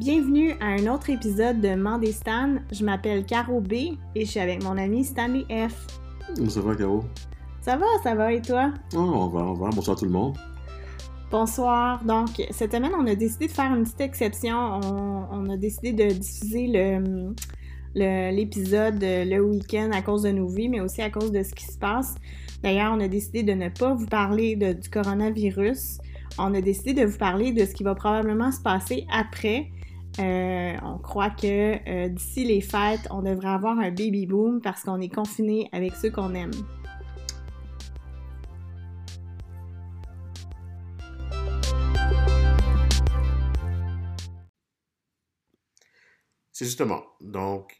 Bienvenue à un autre épisode de Mandé Stan. Je m'appelle Caro B et je suis avec mon ami Stanley F. Ça va, Caro? Ça va, ça va et toi? Oh, on va, on va. Bonsoir tout le monde. Bonsoir. Donc, cette semaine, on a décidé de faire une petite exception. On, a décidé de diffuser le, l'épisode le, week-end à cause de nos vies, mais aussi à cause de ce qui se passe. D'ailleurs, on a décidé de ne pas vous parler du coronavirus. On a décidé de vous parler de ce qui va probablement se passer après. Euh, on croit que euh, d'ici les fêtes, on devrait avoir un baby boom parce qu'on est confiné avec ceux qu'on aime. C'est justement, donc,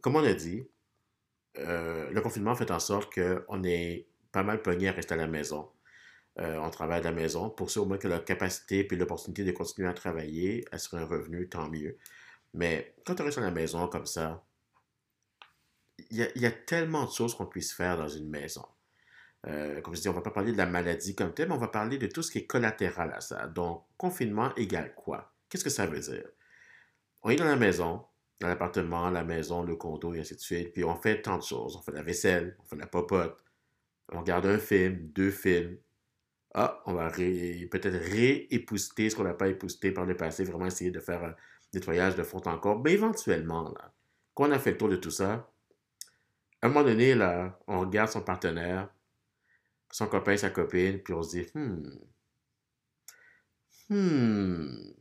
comme on a dit, euh, le confinement fait en sorte qu'on est pas mal pogné à rester à la maison. Euh, on travaille à la maison. Pour ceux au moins qui ont la capacité et l'opportunité de continuer à travailler, sur un revenu, tant mieux. Mais quand tu restes à la maison comme ça, il y, a tellement de choses qu'on puisse faire dans une maison. Euh, comme je dis, on ne va pas parler de la maladie comme telle, mais on va parler de tout ce qui est collatéral à ça. Donc, confinement égale quoi? Qu'est-ce que ça veut dire? On est dans la maison, dans l'appartement, la maison, le condo, et ainsi de suite, puis on fait tant de choses. On fait la vaisselle, on fait la popote, on regarde un film, deux films, ah, on va peut-être réépousseter ce qu'on n'a pas épousseté par le passé, vraiment essayer de faire un nettoyage de fond en corps. Mais éventuellement, là, quand on a fait le tour de tout ça, à un moment donné, là, on regarde son partenaire, son copain, sa copine, puis on se dit, hmm, hmm,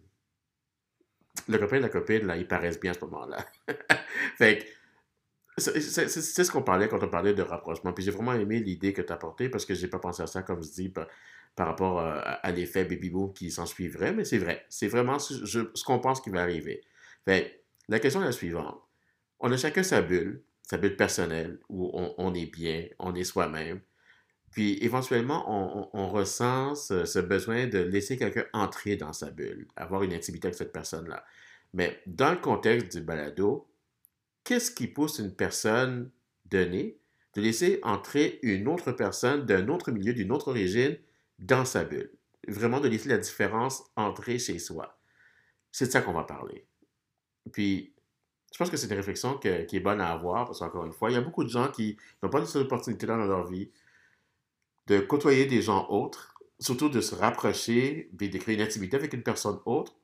le copain et la copine, là, ils paraissent bien à ce moment-là. fait que, c'est ce qu'on parlait quand on parlait de rapprochement. Puis j'ai vraiment aimé l'idée que tu as apportée parce que j'ai pas pensé à ça, comme je dis, par rapport euh, à, l'effet baby boom qui s'en suivrait, mais c'est vrai. C'est vraiment ce, qu'on pense qui va arriver. Fait, la question est la suivante. On a chacun sa bulle, sa bulle personnelle, où on, est bien, on est soi-même. Puis éventuellement, on, ressent ce, besoin de laisser quelqu'un entrer dans sa bulle, avoir une intimité avec cette personne-là. Mais dans le contexte du balado, qu'est-ce qui pousse une personne donnée de laisser entrer une autre personne d'un autre milieu, d'une autre origine, dans sa bulle? Vraiment de laisser la différence entrer chez soi. C'est de ça qu'on va parler. Puis, je pense que c'est une réflexion qui est bonne à avoir, parce qu'encore une fois, il y a beaucoup de gens qui n'ont pas cette opportunité-là dans leur vie de côtoyer des gens autres, surtout de se rapprocher, puis de créer une intimité avec une personne autre.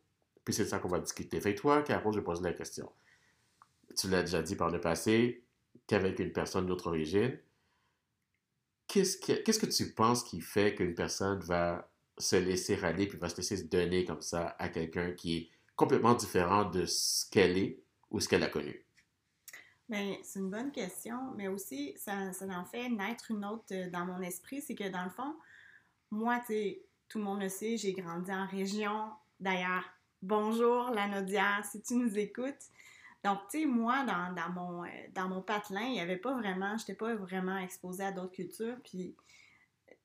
Puis c'est de ça qu'on va discuter. Fait toi, Caro, je pose la question. Tu l'as déjà dit par le passé, qu'avec une personne d'autre origine, qu'est-ce que, tu penses qui fait qu'une personne va se laisser aller puis va se laisser se donner comme ça à quelqu'un qui est complètement différent de ce qu'elle est ou ce qu'elle a connu? Bien, c'est une bonne question, mais aussi, ça, ça en fait naître une autre euh, dans mon esprit, c'est que dans le fond, moi, tu sais, tout le monde le sait, j'ai grandi en région. D'ailleurs, bonjour la Nodière, si tu nous écoutes. Donc, tu sais, moi, dans, mon, euh, dans mon patelin, il n'y avait pas vraiment, je n'étais pas vraiment exposée à d'autres cultures. Puis,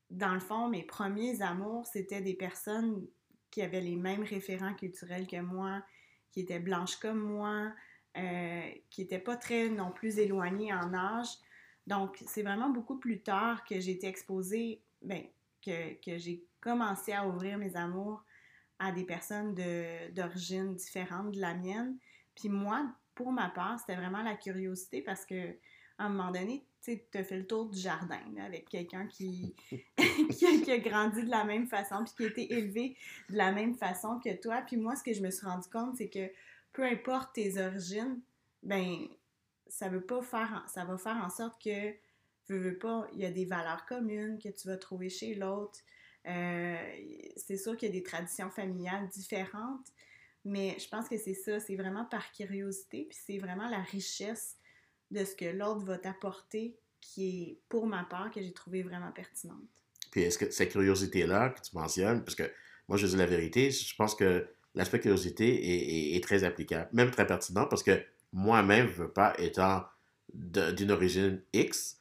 dans le fond, mes premiers amours, c'était des personnes qui avaient les mêmes référents culturels que moi, qui étaient blanches comme moi, euh, qui n'étaient pas très non plus éloignées en âge. Donc, c'est vraiment beaucoup plus tard que j'ai été exposée, ben, que, que j'ai commencé à ouvrir mes amours à des personnes d'origine différente de la mienne. Puis moi, pour ma part, c'était vraiment la curiosité parce que à un moment donné, tu as fait le tour du jardin avec quelqu'un qui, qui, a, grandi de la même façon, puis qui a été élevé de la même façon que toi. Puis moi, ce que je me suis rendu compte, c'est que peu importe tes origines, ben ça veut pas faire, ça va faire en sorte que, veux, veux pas, il y a des valeurs communes que tu vas trouver chez l'autre. Euh, c'est sûr qu'il y a des traditions familiales différentes, mais je pense que c'est ça, c'est vraiment par curiosité, puis c'est vraiment la richesse de ce que l'autre va t'apporter qui est, pour ma part, que j'ai trouvé vraiment pertinente. Puis est-ce que cette curiosité-là que tu mentionnes, parce que moi je dis la vérité, je pense que l'aspect curiosité est, très applicable, même très pertinent, parce que moi-même, je veux pas, étant d'une origine X,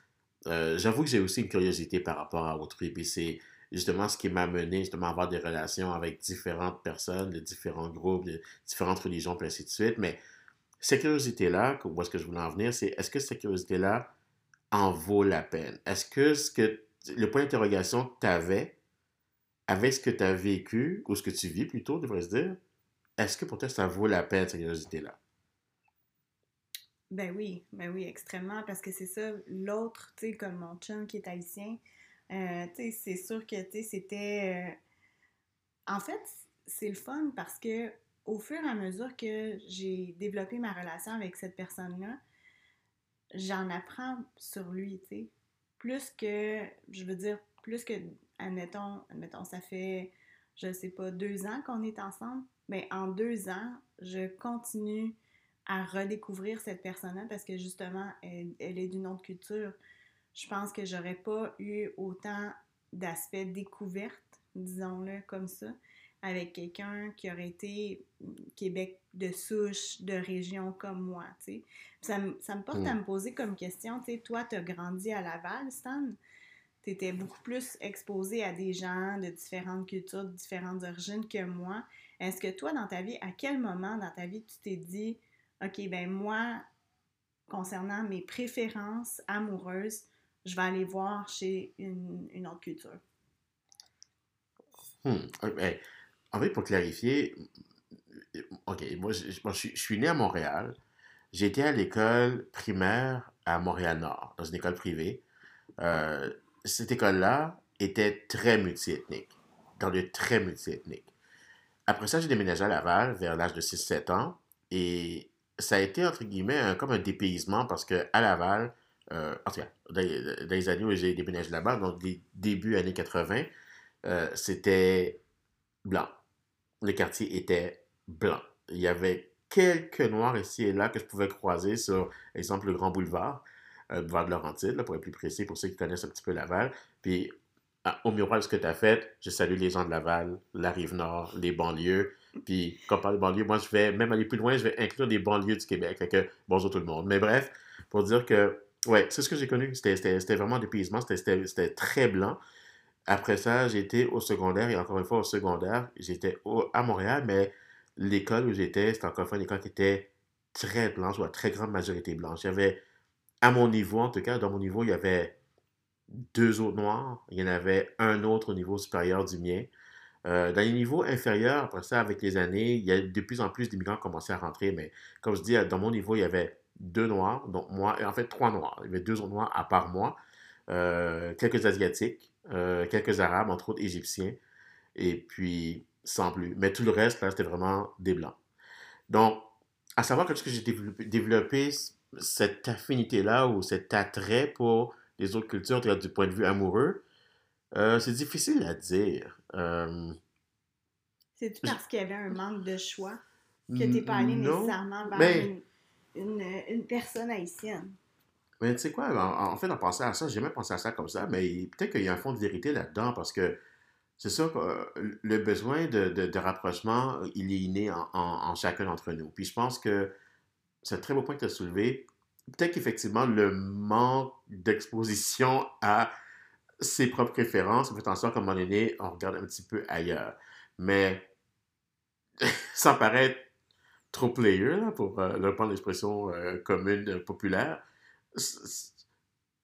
euh, j'avoue que j'ai aussi une curiosité par rapport à autrui, puis c'est justement ce qui m'a mené justement à avoir des relations avec différentes personnes, de différents groupes, de différentes religions, et ainsi de suite. Mais cette curiosité-là, où est-ce que je voulais en venir, c'est est-ce que cette curiosité-là en vaut la peine? Est-ce que, ce que le point d'interrogation que tu avais avec ce que tu as vécu, ou ce que tu vis plutôt, devrais se dire, est-ce que pour toi, ça vaut la peine, cette curiosité-là? Ben oui, ben oui, extrêmement, parce que c'est ça, l'autre, tu sais, comme mon chum qui est haïtien, euh, c'est sûr que, c'était... euh, En fait, c'est le fun parce que au fur et à mesure que j'ai développé ma relation avec cette personne-là, j'en apprends sur lui, tu sais. Plus que, je veux dire, plus que, admettons, admettons, ça fait, je sais pas, deux ans qu'on est ensemble, mais en deux ans, je continue à redécouvrir cette personne-là parce que justement, elle est d'une autre culture. Je pense que j'aurais pas eu autant d'aspects découvertes, disons-le comme ça, avec quelqu'un qui aurait été Québec de souche, de région comme moi, tu sais. Ça, me- ça me porte à Hmm. me poser comme question, tu sais, toi, tu as grandi à Laval, Stan, tu étais beaucoup plus exposé à des gens de différentes cultures, de différentes origines que moi. Est-ce que toi, dans ta vie, à quel moment dans ta vie tu t'es dit, OK, ben moi, concernant mes préférences amoureuses, je vais aller voir chez une, autre culture? Hmm. Euh, ben, en fait, pour clarifier, OK, moi, je, suis né à Montréal. Été à l'école primaire à Montréal-Nord, dans une école privée. Euh, cette école-là était très multiethnique, dans le très multiethnique. Après ça, j'ai déménagé à Laval vers l'âge de 6-7 ans et ça a été, entre guillemets, comme un dépaysement parce que à Laval, euh, en tout cas, dans, les années où j'ai déménagé là-bas, donc des débuts années 80, euh, c'était blanc. Le quartier était blanc. Il y avait quelques noirs ici et là que je pouvais croiser sur, exemple, le Grand Boulevard, euh, boulevard de Laurentide, là, pour être plus précis, pour ceux qui connaissent un petit peu Laval. Puis, au miroir de ce que tu as fait, je salue les gens de Laval, la Rive-Nord, les banlieues. Puis, quand on parle de banlieues, moi, je vais même aller plus loin, je vais inclure des banlieues du Québec. Fait que, bonjour tout le monde. Mais bref, pour dire que, ouais, c'est ce que j'ai connu. C'était vraiment un dépaysement, c'était- très blanc. Après ça, j'étais au secondaire, et encore une fois au secondaire, j'étais à Montréal, mais l'école où j'étais, c'était encore une fois une école qui était très blanche, ou à très grande majorité blanche. Il y avait, à mon niveau en tout cas, dans mon niveau, il y avait deux autres noirs, il y en avait un autre au niveau supérieur du mien. Euh, dans les niveaux inférieurs, après ça, avec les années, il y a de plus en plus d'immigrants qui commençaient à rentrer, mais comme je dis, dans mon niveau, il y avait deux noirs, donc moi, et en fait trois noirs. Il y avait deux autres noirs à part moi, euh, quelques asiatiques, euh, quelques arabes, entre autres égyptiens, et puis sans plus. Mais tout le reste, là, c'était vraiment des blancs. Donc, à savoir que j'ai développé, développé cette affinité-là ou cet attrait pour les autres cultures du point de vue amoureux, euh, c'est difficile à dire. Euh, C'est-tu parce qu'il y avait un manque de choix que tu n'es pas allé non, nécessairement vers mais, une, une, une personne haïtienne? mais tu sais quoi, en, fait, en pensant à ça, j'ai jamais pensé à ça comme ça, mais peut-être qu'il y a un fond de vérité là-dedans parce que c'est sûr que euh, le besoin de, de- rapprochement, il est inné en, en- chacun d'entre nous. Puis je pense que c'est un très beau point que tu as soulevé. Peut-être qu'effectivement, le manque d'exposition à ses propres préférences fait en sorte qu'à un moment donné, on regarde un petit peu ailleurs. Mais sans paraître trop player, là, pour euh, reprendre l'expression euh, commune, euh, populaire,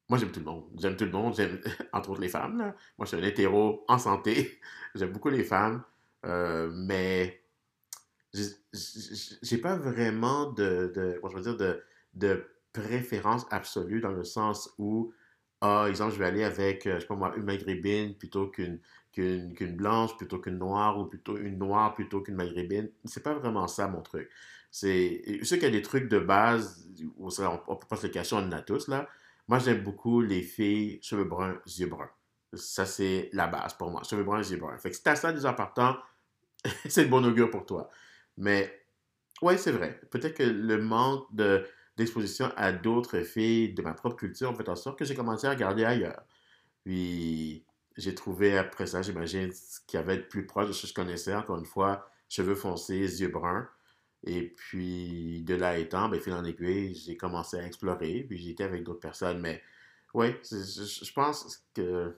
moi j'aime tout le monde. J'aime tout le monde, j'aime entre autres les femmes. là. Moi je suis un hétéro en santé, j'aime beaucoup les femmes, euh, mais j'ai pas vraiment de, de, je veux dire, de, de préférence absolue dans le sens où, ah, exemple, je vais aller avec, euh, je sais pas moi, une maghrébine plutôt qu'une qu'une blanche, plutôt qu'une noire, ou plutôt une noire plutôt qu'une maghrébine. C'est pas vraiment ça mon truc. C'est, sais qu'il y a des trucs de base, on, on peut pas se le cacher, on en a tous là. Moi, j'aime beaucoup les filles cheveux bruns, yeux bruns. Ça, c'est la base pour moi. Cheveux bruns, yeux bruns. Fait que si t'as ça déjà partant, c'est de bon augure pour toi. Mais, ouais, c'est vrai. Peut-être que le manque de, d'exposition à d'autres filles de ma propre culture fait en sorte que j'ai commencé à regarder ailleurs. Puis, j'ai trouvé après ça, j'imagine, ce qui avait de plus proche de ce que je connaissais, encore une fois, cheveux foncés, yeux bruns. Et puis, de là étant, ben, fil en aiguille, j'ai commencé à explorer, puis été avec d'autres personnes. Mais, c'est- je, pense que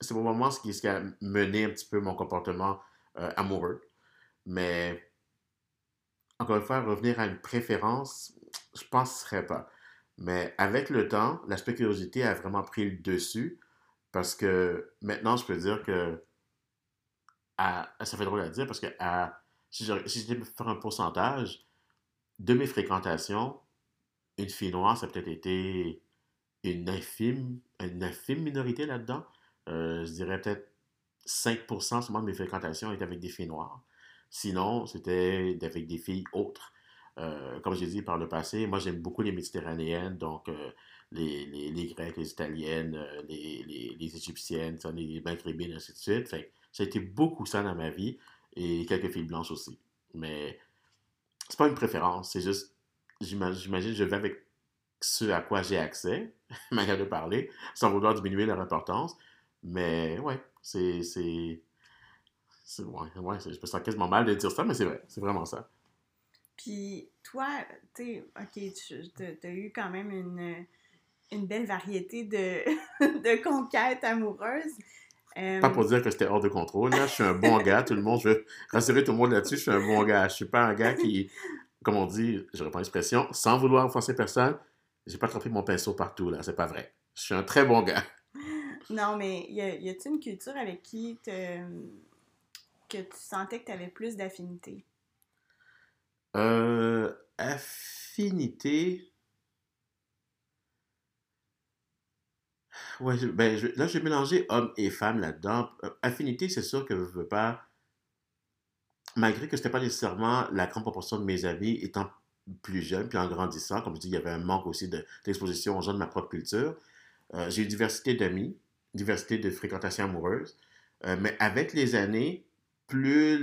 c'est pour moment ce qui, a mené un petit peu mon comportement euh, amoureux. Mais, encore une fois, revenir à une préférence, je penserais pas. Mais avec le temps, l'aspect curiosité a vraiment pris le dessus parce que maintenant, je peux dire que, ça fait drôle à dire parce que à, si je, si faire un pourcentage de mes fréquentations, une fille noire, ça a peut-être été une infime, une infime minorité là-dedans. Euh, je dirais peut-être 5% seulement de mes fréquentations étaient avec des filles noires. Sinon, c'était avec des filles autres. Euh, comme j'ai dit par le passé, moi j'aime beaucoup les méditerranéennes, donc euh, les, Grecs, les Italiennes, les, les, Égyptiennes, les Maghrébines, ainsi de suite. Ça a été beaucoup ça dans ma vie et quelques filles blanches aussi. Mais c'est pas une préférence, c'est juste, j'imagine, je vais avec ce à quoi j'ai accès, manière de parler, sans vouloir diminuer leur importance. Mais ouais, c'est. c'est, ouais, ouais, je me sens quasiment mal de dire ça, mais c'est vrai, c'est vraiment ça. Puis toi, tu sais, ok, tu as eu quand même une, une belle variété de, de conquêtes amoureuses. Pas pour dire que c'était hors de contrôle. Là, je suis un bon gars. Tout le monde, je veux rassurer tout le monde là-dessus. Je suis un bon gars. Je suis pas un gars qui, comme on dit, je reprends l'expression, sans vouloir offenser personne, j'ai pas trempé mon pinceau partout, là. C'est pas vrai. Je suis un très bon gars. Non, mais y a-t-il une culture avec qui te... que tu sentais que tu avais plus d'affinité? Euh, affinité. Ouais, ben, je, là, j'ai mélangé homme et femme là-dedans. Euh, affinité, c'est sûr que je veux pas. Malgré que ce n'était pas nécessairement la grande proportion de mes amis étant plus jeune, puis en grandissant, comme je dis, il y avait un manque aussi d'exposition aux gens de ma propre culture. Euh, j'ai une diversité d'amis, diversité de fréquentation amoureuse, euh, mais avec les années, plus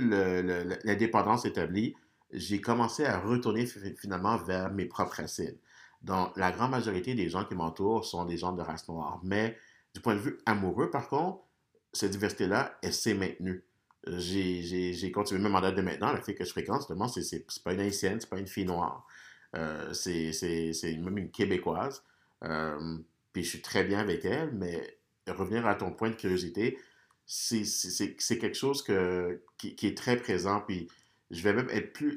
l'indépendance établie, j'ai commencé à retourner finalement vers mes propres racines. Donc, la grande majorité des gens qui m'entourent sont des gens de race noire. Mais du point de vue amoureux, par contre, cette diversité-là, elle s'est maintenue. J'ai continué, même en date de maintenant, la fille que je fréquente, justement, c'est pas une haïtienne, c'est pas une fille noire. Euh, c'est même une québécoise. Euh, puis je suis très bien avec elle, mais revenir à ton point de curiosité, c'est quelque chose que, qui, qui, est très présent. Puis je vais même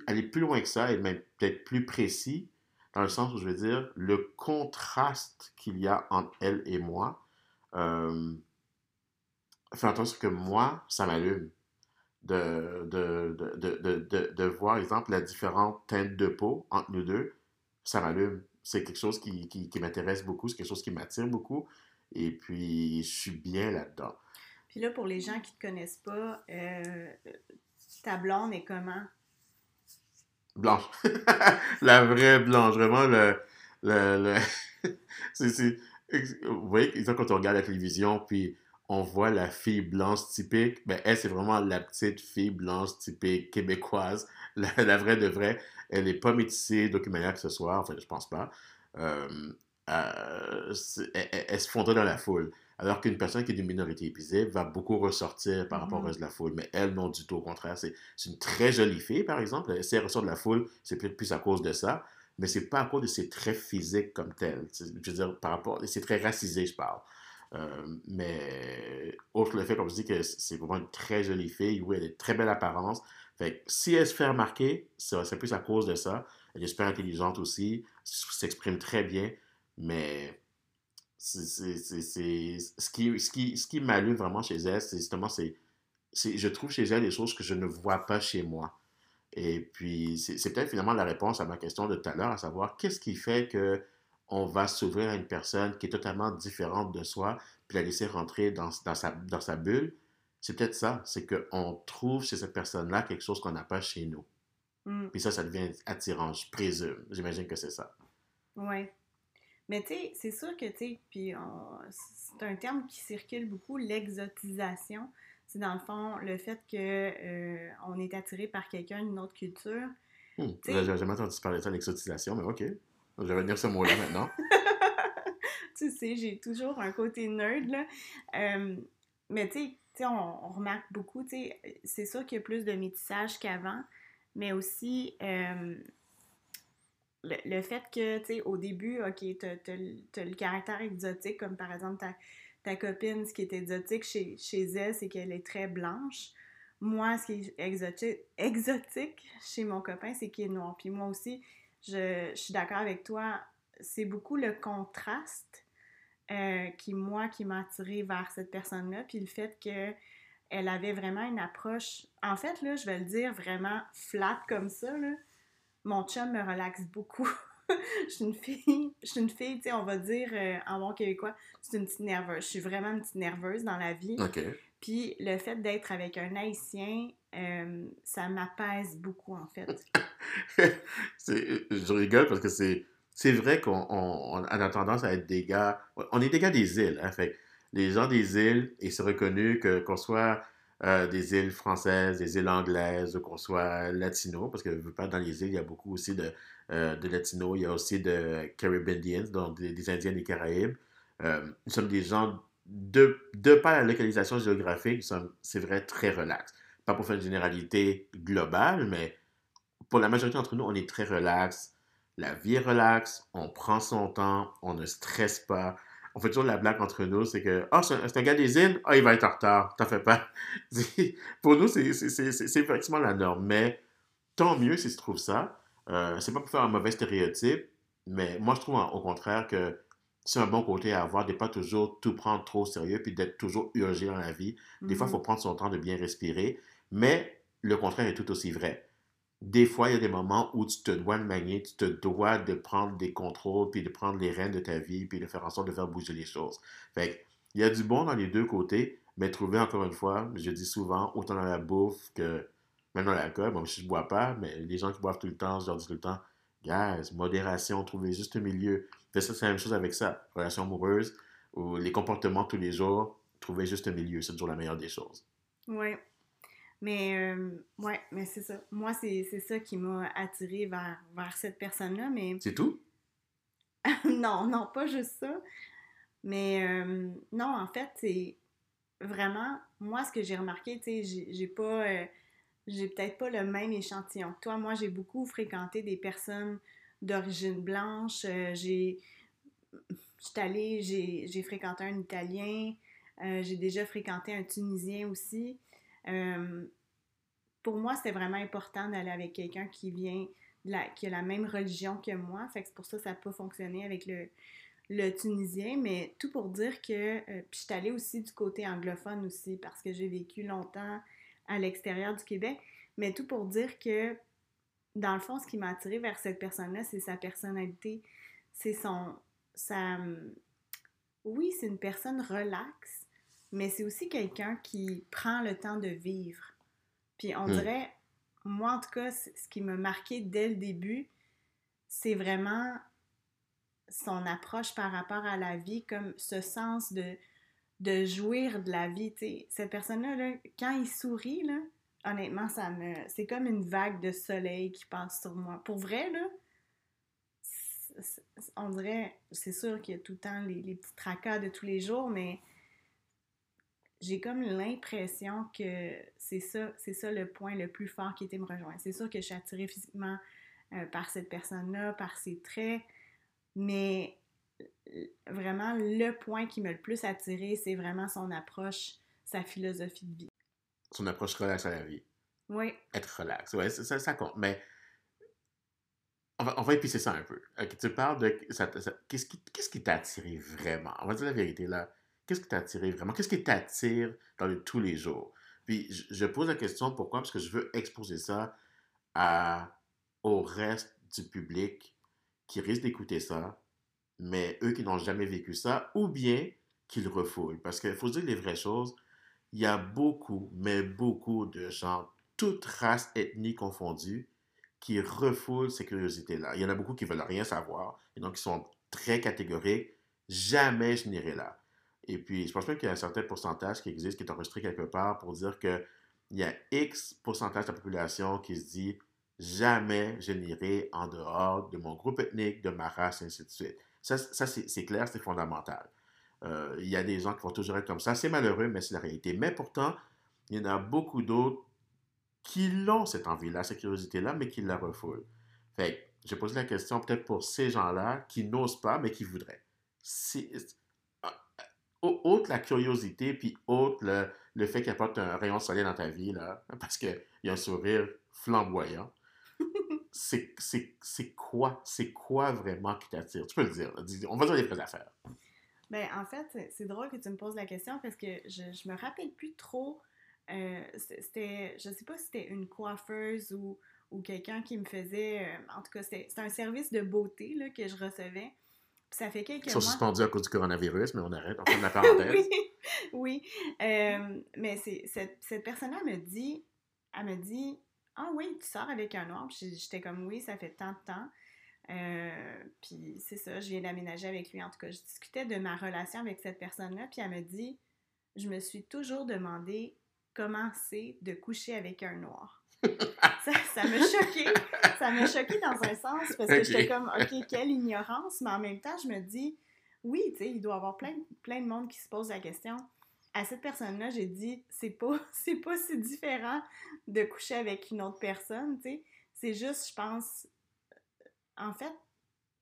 aller plus loin que ça et même peut-être plus précis dans le sens où je veux dire, le contraste qu'il y a entre elle et moi, euh, fait attention que moi, ça m'allume. De, de, de, de, de, voir, exemple, la différente teinte de peau entre nous deux, ça m'allume. C'est quelque chose qui, qui, qui m'intéresse beaucoup, c'est quelque chose qui m'attire beaucoup. Et puis, je suis bien là-dedans. Puis là, pour les gens qui ne te connaissent pas, euh, ta blonde est comment? Blanche. la vraie blanche. Vraiment, le. le, c'est, vous voyez, quand on regarde la télévision, puis on voit la fille blanche typique, ben elle, c'est vraiment la petite fille blanche typique québécoise. La, vraie de vraie. Elle n'est pas métissée documentaire que ce soit, enfin, je pense pas. Euh, euh, elle, se fondrait dans la foule. Alors qu'une personne qui est d'une minorité épisée va beaucoup ressortir par rapport au mm-hmm. reste de la foule. Mais elle, non du tout. Au contraire, c'est une très jolie fille, par exemple. Si elle ressort de la foule, c'est peut-être plus à cause de ça. Mais c'est pas à cause de ses traits physiques comme tels. Je veux dire, par rapport. C'est très racisé, je parle. Euh, mais autre le fait, comme je dis, que c'est vraiment une très jolie fille. Oui, elle a une très belle apparence. Fait si elle se fait remarquer, c'est plus à cause de ça. Elle est super intelligente aussi, s'exprime très bien. Mais ce qui, ce qui, ce qui m'allume vraiment chez elle, c'est justement, c'est je trouve chez elle des choses que je ne vois pas chez moi. Et puis, c'est peut-être finalement la réponse à ma question de tout à l'heure, à savoir qu'est-ce qui fait que on va s'ouvrir à une personne qui est totalement différente de soi, puis la laisser rentrer dans, dans, sa, dans sa bulle? C'est peut-être ça, c'est qu'on trouve chez cette personne-là quelque chose qu'on n'a pas chez nous. Mmh. Puis ça, ça devient attirant, je présume. J'imagine que c'est ça. Oui. Mais tu sais, c'est sûr que, tu sais, puis c'est un terme qui circule beaucoup, l'exotisation. C'est dans le fond le fait qu'on euh, on est attiré par quelqu'un d'une autre culture. Hmm, J'ai jamais entendu parler de ça, l'exotisation, mais OK. Je vais venir ce mot-là maintenant. tu sais, j'ai toujours un côté nerd, là. Euh, mais tu sais, on, on, remarque beaucoup, tu sais, c'est sûr qu'il y a plus de métissage qu'avant, mais aussi, euh, le, fait que, tu sais, au début, OK, tu as, le caractère exotique, comme par exemple ta, copine, ce qui est exotique chez, chez elle, c'est qu'elle est très blanche. Moi, ce qui est exotique, exotique chez mon copain, c'est qu'il est noir. Puis moi aussi, je, suis d'accord avec toi, c'est beaucoup le contraste euh, qui, moi, qui m'a attiré vers cette personne-là. Puis le fait que elle avait vraiment une approche. En fait, là, je vais le dire vraiment flat comme ça. Là. Mon chum me relaxe beaucoup. je suis une fille, je suis une fille, tu sais, on va dire euh, en bon québécois, c'est une petite nerveuse. Je suis vraiment une petite nerveuse dans la vie. Puis le fait d'être avec un Haïtien, euh, ça m'apaise beaucoup, en fait. Je rigole parce que c'est c'est vrai qu'on on- on a tendance à être des gars. On est des gars des îles. Hein, fait les gens des îles, et c'est reconnu que qu'on soit euh, des îles françaises, des îles anglaises, qu'on soit latino, parce que je veux pas dans les îles, il y a beaucoup aussi de, euh, de latinos, il y a aussi de Caribbean donc des, Indiens des Caraïbes. Euh, nous sommes des gens, de, de par la localisation géographique, c'est vrai, très relax. Pas pour faire une généralité globale, mais pour la majorité d'entre nous, on est très relax. La vie est relaxe, on prend son temps, on ne stresse pas. On fait toujours la blague entre nous, c'est que, ah, c'est un, gars des îles, ah, il va être en retard, t'en fais pas. Pour nous, c'est effectivement la norme. Mais tant mieux si tu trouves ça. Euh, c'est pas pour faire un mauvais stéréotype, mais moi, je trouve au contraire que c'est un bon côté à avoir, de pas toujours tout prendre trop au sérieux, puis d'être toujours urgé dans la vie. Des fois, il Mhm. faut prendre son temps de bien respirer, mais le contraire est tout aussi vrai. Des fois, il y a des moments où tu te dois de manier, tu te dois de prendre des contrôles, puis de prendre les rênes de ta vie, puis de faire en sorte de faire bouger les choses. Fait il y a du bon dans les deux côtés, mais trouver encore une fois, je dis souvent, autant dans la bouffe que même dans l'alcool, bon, je bois pas, mais les gens qui boivent tout le temps, je leur dis tout le temps, guys, modération, trouvez juste un milieu. Fait ça, c'est la même chose avec ça, relation amoureuse, ou les comportements tous les jours, trouver juste un milieu, c'est toujours la meilleure des choses. Oui. Mais, euh, ouais, mais c'est ça. Moi, c'est ça qui m'a attirée vers, vers cette personne-là. Mais C'est tout? non, non, pas juste ça. Mais euh, non, en fait, c'est vraiment, moi, ce que j'ai remarqué, tu sais, j'ai pas, euh, j'ai peut-être pas le même échantillon que toi. Moi, j'ai beaucoup fréquenté des personnes d'origine blanche. J'ai, j'étais allée, j'ai fréquenté un Italien. J'ai déjà fréquenté un Tunisien aussi. Euh, pour moi, c'était vraiment important d'aller avec quelqu'un qui vient, de la, qui a la même religion que moi. C'est pour ça que ça n'a pas fonctionné avec le, Tunisien. Mais tout pour dire que. euh, puis je suis allée aussi du côté anglophone aussi, parce que j'ai vécu longtemps à l'extérieur du Québec. Mais tout pour dire que, dans le fond, ce qui m'a attiré vers cette personne-là, c'est sa personnalité. C'est son. Sa, oui, c'est une personne relaxe, mais c'est aussi quelqu'un qui prend le temps de vivre. Puis on Hmm. dirait, moi en tout cas, ce qui m'a marqué dès le début, c'est vraiment son approche par rapport à la vie, comme ce sens de, de jouir de la vie. Cette personne-là, là, quand il sourit, là, honnêtement, ça me. C'est comme une vague de soleil qui passe sur moi. Pour vrai, là, on dirait, c'est sûr qu'il y a tout le temps les, les petits tracas de tous les jours, mais j'ai comme l'impression que c'est ça, c'est ça le point le plus fort qui était me rejoindre. C'est sûr que je suis attirée physiquement euh, par cette personne-là, par ses traits, mais vraiment le point qui m'a le plus attirée, c'est vraiment son approche, sa philosophie de vie. Son approche relaxe à la vie. Oui, Être relax, ouais, ça, ça, ça compte. Mais on va, on va épicer ça un peu. Tu parles de. ça- ça- Qu'est-ce qui qu'est-ce qui t'a attiré vraiment? On va dire la vérité là. Qu'est-ce qui t'a vraiment? Qu'est-ce qui t'attire dans le tous les jours? Puis je, pose la question pourquoi? Parce que je veux exposer ça au reste du public qui risque d'écouter ça, mais eux qui n'ont jamais vécu ça, ou bien qui le refoulent. Parce qu'il faut dire les vraies choses. Il y a beaucoup, mais beaucoup de gens, toutes races, ethnies confondues, qui refoulent ces curiosités-là. Il y en a beaucoup qui veulent rien savoir, et donc qui sont très catégoriques. Jamais je n'irai là. Et puis, je pense même qu'il y a un certain pourcentage qui existe, qui est enregistré quelque part pour dire qu'il y a X pourcentage de la population qui se dit jamais je n'irai en dehors de mon groupe ethnique, de ma race, et ainsi de suite. Ça, ça c'est clair, c'est fondamental. Euh, il y a des gens qui vont toujours être comme ça. C'est malheureux, mais c'est la réalité. Mais pourtant, il y en a beaucoup d'autres qui l'ont, cette envie-là, cette curiosité-là, mais qui la refoulent. Fait que, je pose la question peut-être pour ces gens-là qui n'osent pas, mais qui voudraient. Autre la curiosité, puis autre le, le fait qu'il apporte un rayon de soleil dans ta vie, là, parce qu'il y a un sourire flamboyant. c'est quoi? C'est quoi vraiment qui t'attire? Tu peux le dire. On va dire les vraies affaires. Ben, en fait, c'est- c'est drôle que tu me poses la question parce que je, je me rappelle plus trop euh, c'était, je sais pas si c'était une coiffeuse ou, ou quelqu'un qui me faisait, euh, en tout cas, c'était un service de beauté là, que je recevais. Ça fait quelques Ils sont mois. suspendus à cause du coronavirus, mais on arrête, on fait la parenthèse. oui, oui. Euh, mais cette, cette personne-là me dit, elle me dit, ah oui, tu sors avec un noir. J'étais comme, oui, ça fait tant de temps. Euh, puis c'est ça, je viens d'aménager avec lui. En tout cas, je discutais de ma relation avec cette personne-là, puis elle me dit, je me suis toujours demandé comment c'est de coucher avec un noir. Ça, ça m'a choqué. Ça m'a choqué dans un sens parce que j'étais comme, OK, quelle ignorance, mais en même temps, je me dis, oui, tu sais, il doit y avoir plein, plein de monde qui se pose la question. À cette personne-là, j'ai dit, c'est pas, c'est pas si différent de coucher avec une autre personne, tu sais. C'est juste, je pense, en fait,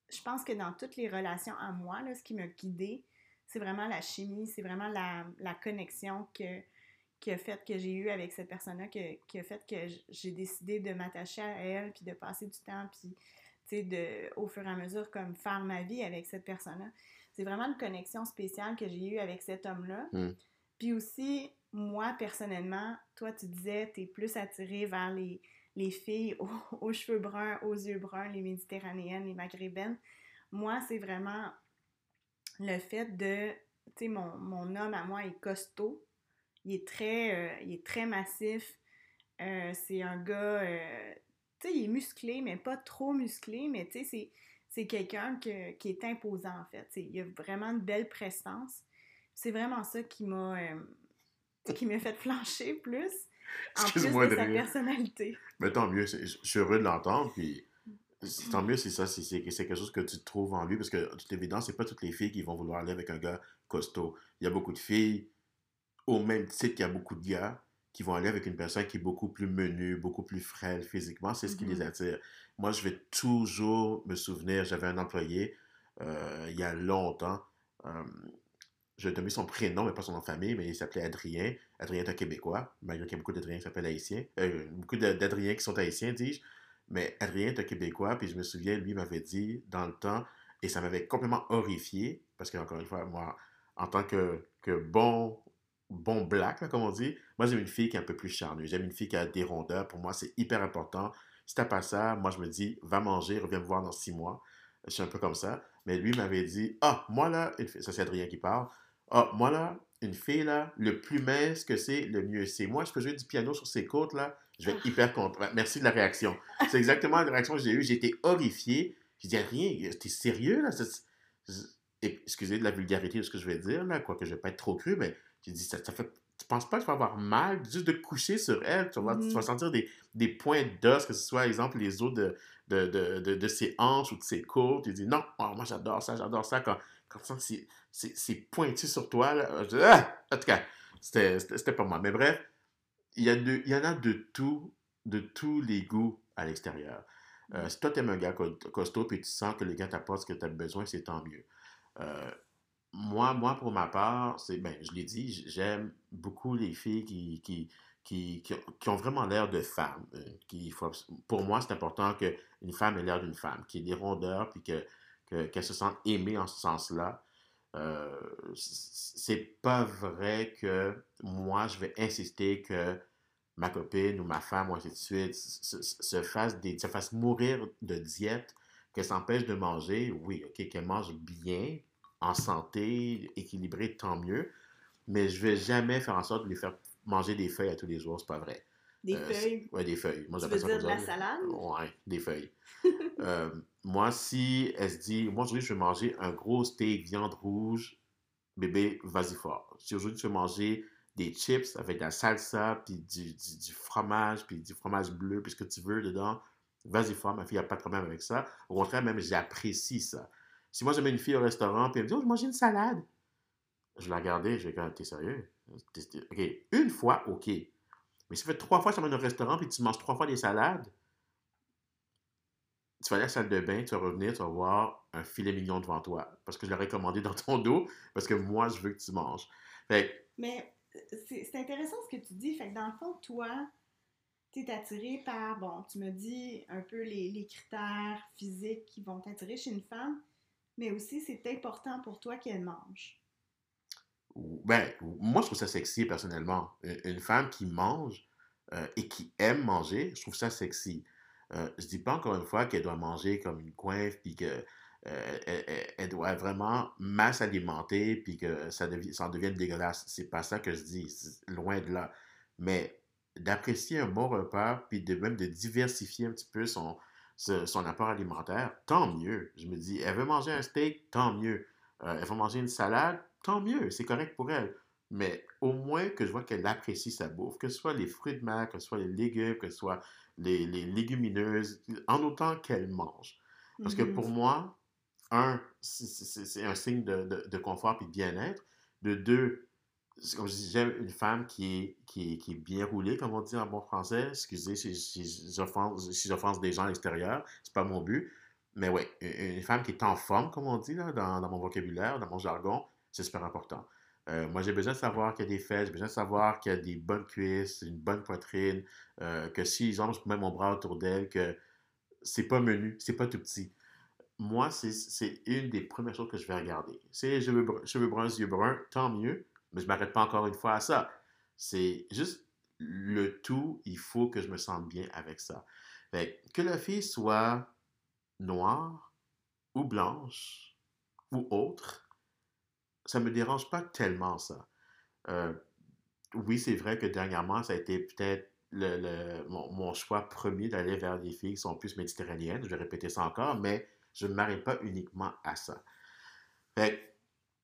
je pense que dans toutes les relations à moi, là, ce qui m'a guidée, c'est vraiment la chimie, c'est vraiment la, la connexion que, qui a fait que j'ai eue avec cette personne-là, que- qui a fait que j'ai décidé de m'attacher à elle, puis de passer du temps, puis, tu sais, de, au fur et à mesure, comme faire ma vie avec cette personne-là. C'est vraiment une connexion spéciale que j'ai eue avec cet homme-là. Mm. Puis aussi, moi, personnellement, toi, tu disais, tu es plus attirée vers les, les filles aux, aux cheveux bruns, aux yeux bruns, les méditerranéennes, les maghrébines. Moi, c'est vraiment le fait de, tu sais, mon, mon homme à moi est costaud, il est très, euh, il est très massif, Euh, c'est un gars, euh, tu sais, il est musclé, mais pas trop musclé, mais tu sais, c'est, c'est quelqu'un que- qui est imposant, en fait. Tu sais, il a vraiment une belle prestance. C'est vraiment ça qui m'a, qui m'a fait flancher plus, en plus Excuse-moi de de sa rire. personnalité. Mais tant mieux, c'est- je suis heureux de l'entendre, puis c'est- tant mieux si ça, c'est c'est quelque chose que tu trouves en lui, parce que de toute évidence, c'est pas toutes les filles qui vont vouloir aller avec un gars costaud. Il y a beaucoup de filles, au même titre qu'il y a beaucoup de gars, qui vont aller avec une personne qui est beaucoup plus menue, beaucoup plus frêle physiquement, c'est ce qui les attire. Moi, je vais toujours me souvenir, j'avais un employé, euh, il y a longtemps, euh, je vais donner son prénom, mais pas son nom de famille, mais il s'appelait Adrien. Adrien est un Québécois, malgré qu'il y a beaucoup d'Adriens qui s'appellent haïtiens. Euh, beaucoup d'Adriens qui sont haïtiens, dis-je. Mais Adrien est un Québécois, puis je me souviens, lui m'avait dit dans le temps, et ça m'avait complètement horrifié, parce que, encore une fois, moi, en tant que, que bon, bon black, là, comme on dit, moi, j'aime une fille qui est un peu plus charnue. J'aime une fille qui a des rondeurs. Pour moi, c'est hyper important. Si t'as pas ça, moi, je me dis, va manger, reviens me voir dans six mois. Je suis un peu comme ça. Mais lui m'avait dit, ah, moi, là, une fille- ça c'est Adrien qui parle, ah, moi, là, une fille, là, le plus mince que c'est, le mieux c'est. Moi, je peux jouer du piano sur ses côtes, là, je vais être hyper content. Merci de la réaction. C'est exactement la réaction que j'ai eue. Été horrifié. J'ai dit, Adrien, t'es sérieux, là? Excusez de la vulgarité de ce que je vais dire, là, quoique je vais pas être trop cru, mais j'ai dit, ça, ça fait... Tu penses pas que tu vas avoir mal juste de coucher sur elle? Tu vas, tu vas Mhm. sentir des, des points d'os, que ce soit, exemple, les os de, de, de, de, de ses hanches ou de ses côtes. J'ai dit, non, oh, moi j'adore ça, j'adore ça. Quand, quand tu sens que c'est- pointu sur toi, là, je dis, ah! En tout cas, c'était pas moi. Mais bref, il y, a de- il y en a de tout, de tous les goûts à l'extérieur. Euh, si toi, t'aimes un gars co- costaud, puis tu sens que le gars t'apporte ce que tu as besoin, c'est tant mieux. Euh, moi, moi, pour ma part, c'est, ben, je l'ai dit, j'aime beaucoup les filles qui, qui, qui, qui, ont- vraiment l'air de femmes. euh, qui, pour moi, c'est important qu'une femme ait l'air d'une femme, qu'il ait des rondeurs, puis que, que- qu'elle se sente aimée en ce sens-là. Euh, c'est pas vrai que moi, je vais insister que ma copine ou ma femme, ou ainsi de suite, se, se- se fasse, des, se fasse mourir de diète, qu'elle s'empêche de manger. Oui, ok, qu'elle mange bien, en santé, équilibrée, tant mieux. Mais je vais jamais faire en sorte de lui faire manger des feuilles à tous les jours, c'est pas vrai. Des Euh, feuilles? Ouais, des feuilles. Moi, Tu veux ça dire de la salade? Ouais, des feuilles. Euh, moi, si elle se dit, moi aujourd'hui, je vais manger un gros steak viande rouge, bébé, vas-y fort. Si aujourd'hui, tu veux manger des chips avec de la salsa, puis du, du, du fromage, puis du fromage bleu, puis ce que tu veux dedans, vas-y fort, ma fille n'a pas de problème avec ça. Au contraire, même, j'apprécie ça. Si moi, j'amène une fille au restaurant, puis elle me dit, oh, je mange une salade. Je la regarder, je vais dire, t'es sérieux? OK, une fois, OK. Mais si ça fait trois fois je t'amène au restaurant, puis tu manges trois fois des salades, tu vas aller à la salle de bain, tu vas revenir, tu vas voir un filet mignon devant toi. Parce que je l'ai recommandé dans ton dos, parce que moi, je veux que tu manges. Fait Mais c'est c'est intéressant ce que tu dis. Fait que dans le fond, toi, tu es attiré par, bon, tu me dis un peu les, les critères physiques qui vont t'attirer chez une femme, mais aussi c'est important pour toi qu'elle mange. Ben, moi, je trouve ça sexy personnellement. Une, femme qui mange euh, et qui aime manger, je trouve ça sexy. Euh, je dis pas encore une fois qu'elle doit manger comme une coiffe, puis que euh, elle, doit vraiment mal s'alimenter, puis que ça, ça en devienne dégueulasse. C'est pas ça que je dis, loin de là. Mais d'apprécier un bon repas, puis de même de diversifier un petit peu son, son apport alimentaire, tant mieux. Je me dis, elle veut manger un steak, tant mieux. Euh, elle veut manger une salade, tant mieux, c'est correct pour elle. Mais au moins que je vois qu'elle apprécie sa bouffe, que ce soit les fruits de mer, que ce soit les légumes, que ce soit les, légumineuses, en autant qu'elle mange. Parce que pour mm-hmm. moi, un, c'est un signe de, confort et de bien-être. De deux, comme je dis, j'aime une femme qui est, qui, est, bien roulée, comme on dit en bon français. Excusez si, si j'offense des gens à l'extérieur, c'est pas mon but. Mais oui, une femme qui est en forme, comme on dit là, dans, mon vocabulaire, dans mon jargon, c'est super important. Euh, moi, j'ai besoin de savoir qu'il y a des fesses, j'ai besoin de savoir qu'il y a des bonnes cuisses, une bonne poitrine, euh, que si ont même mon bras autour d'elle, que c'est pas menu, c'est pas tout petit. Moi, c'est une des premières choses que je vais regarder. C'est cheveux bruns, yeux bruns, tant mieux, mais je ne m'arrête pas encore une fois à ça. C'est juste le tout, il faut que je me sente bien avec ça. que la fille soit noire ou blanche ou autre, ça ne me dérange pas tellement ça. Euh, oui, c'est vrai que dernièrement, ça a été peut-être le, mon, choix premier d'aller vers des filles qui sont plus méditerranéennes. Je vais répéter ça encore, mais je ne m'arrête pas uniquement à ça.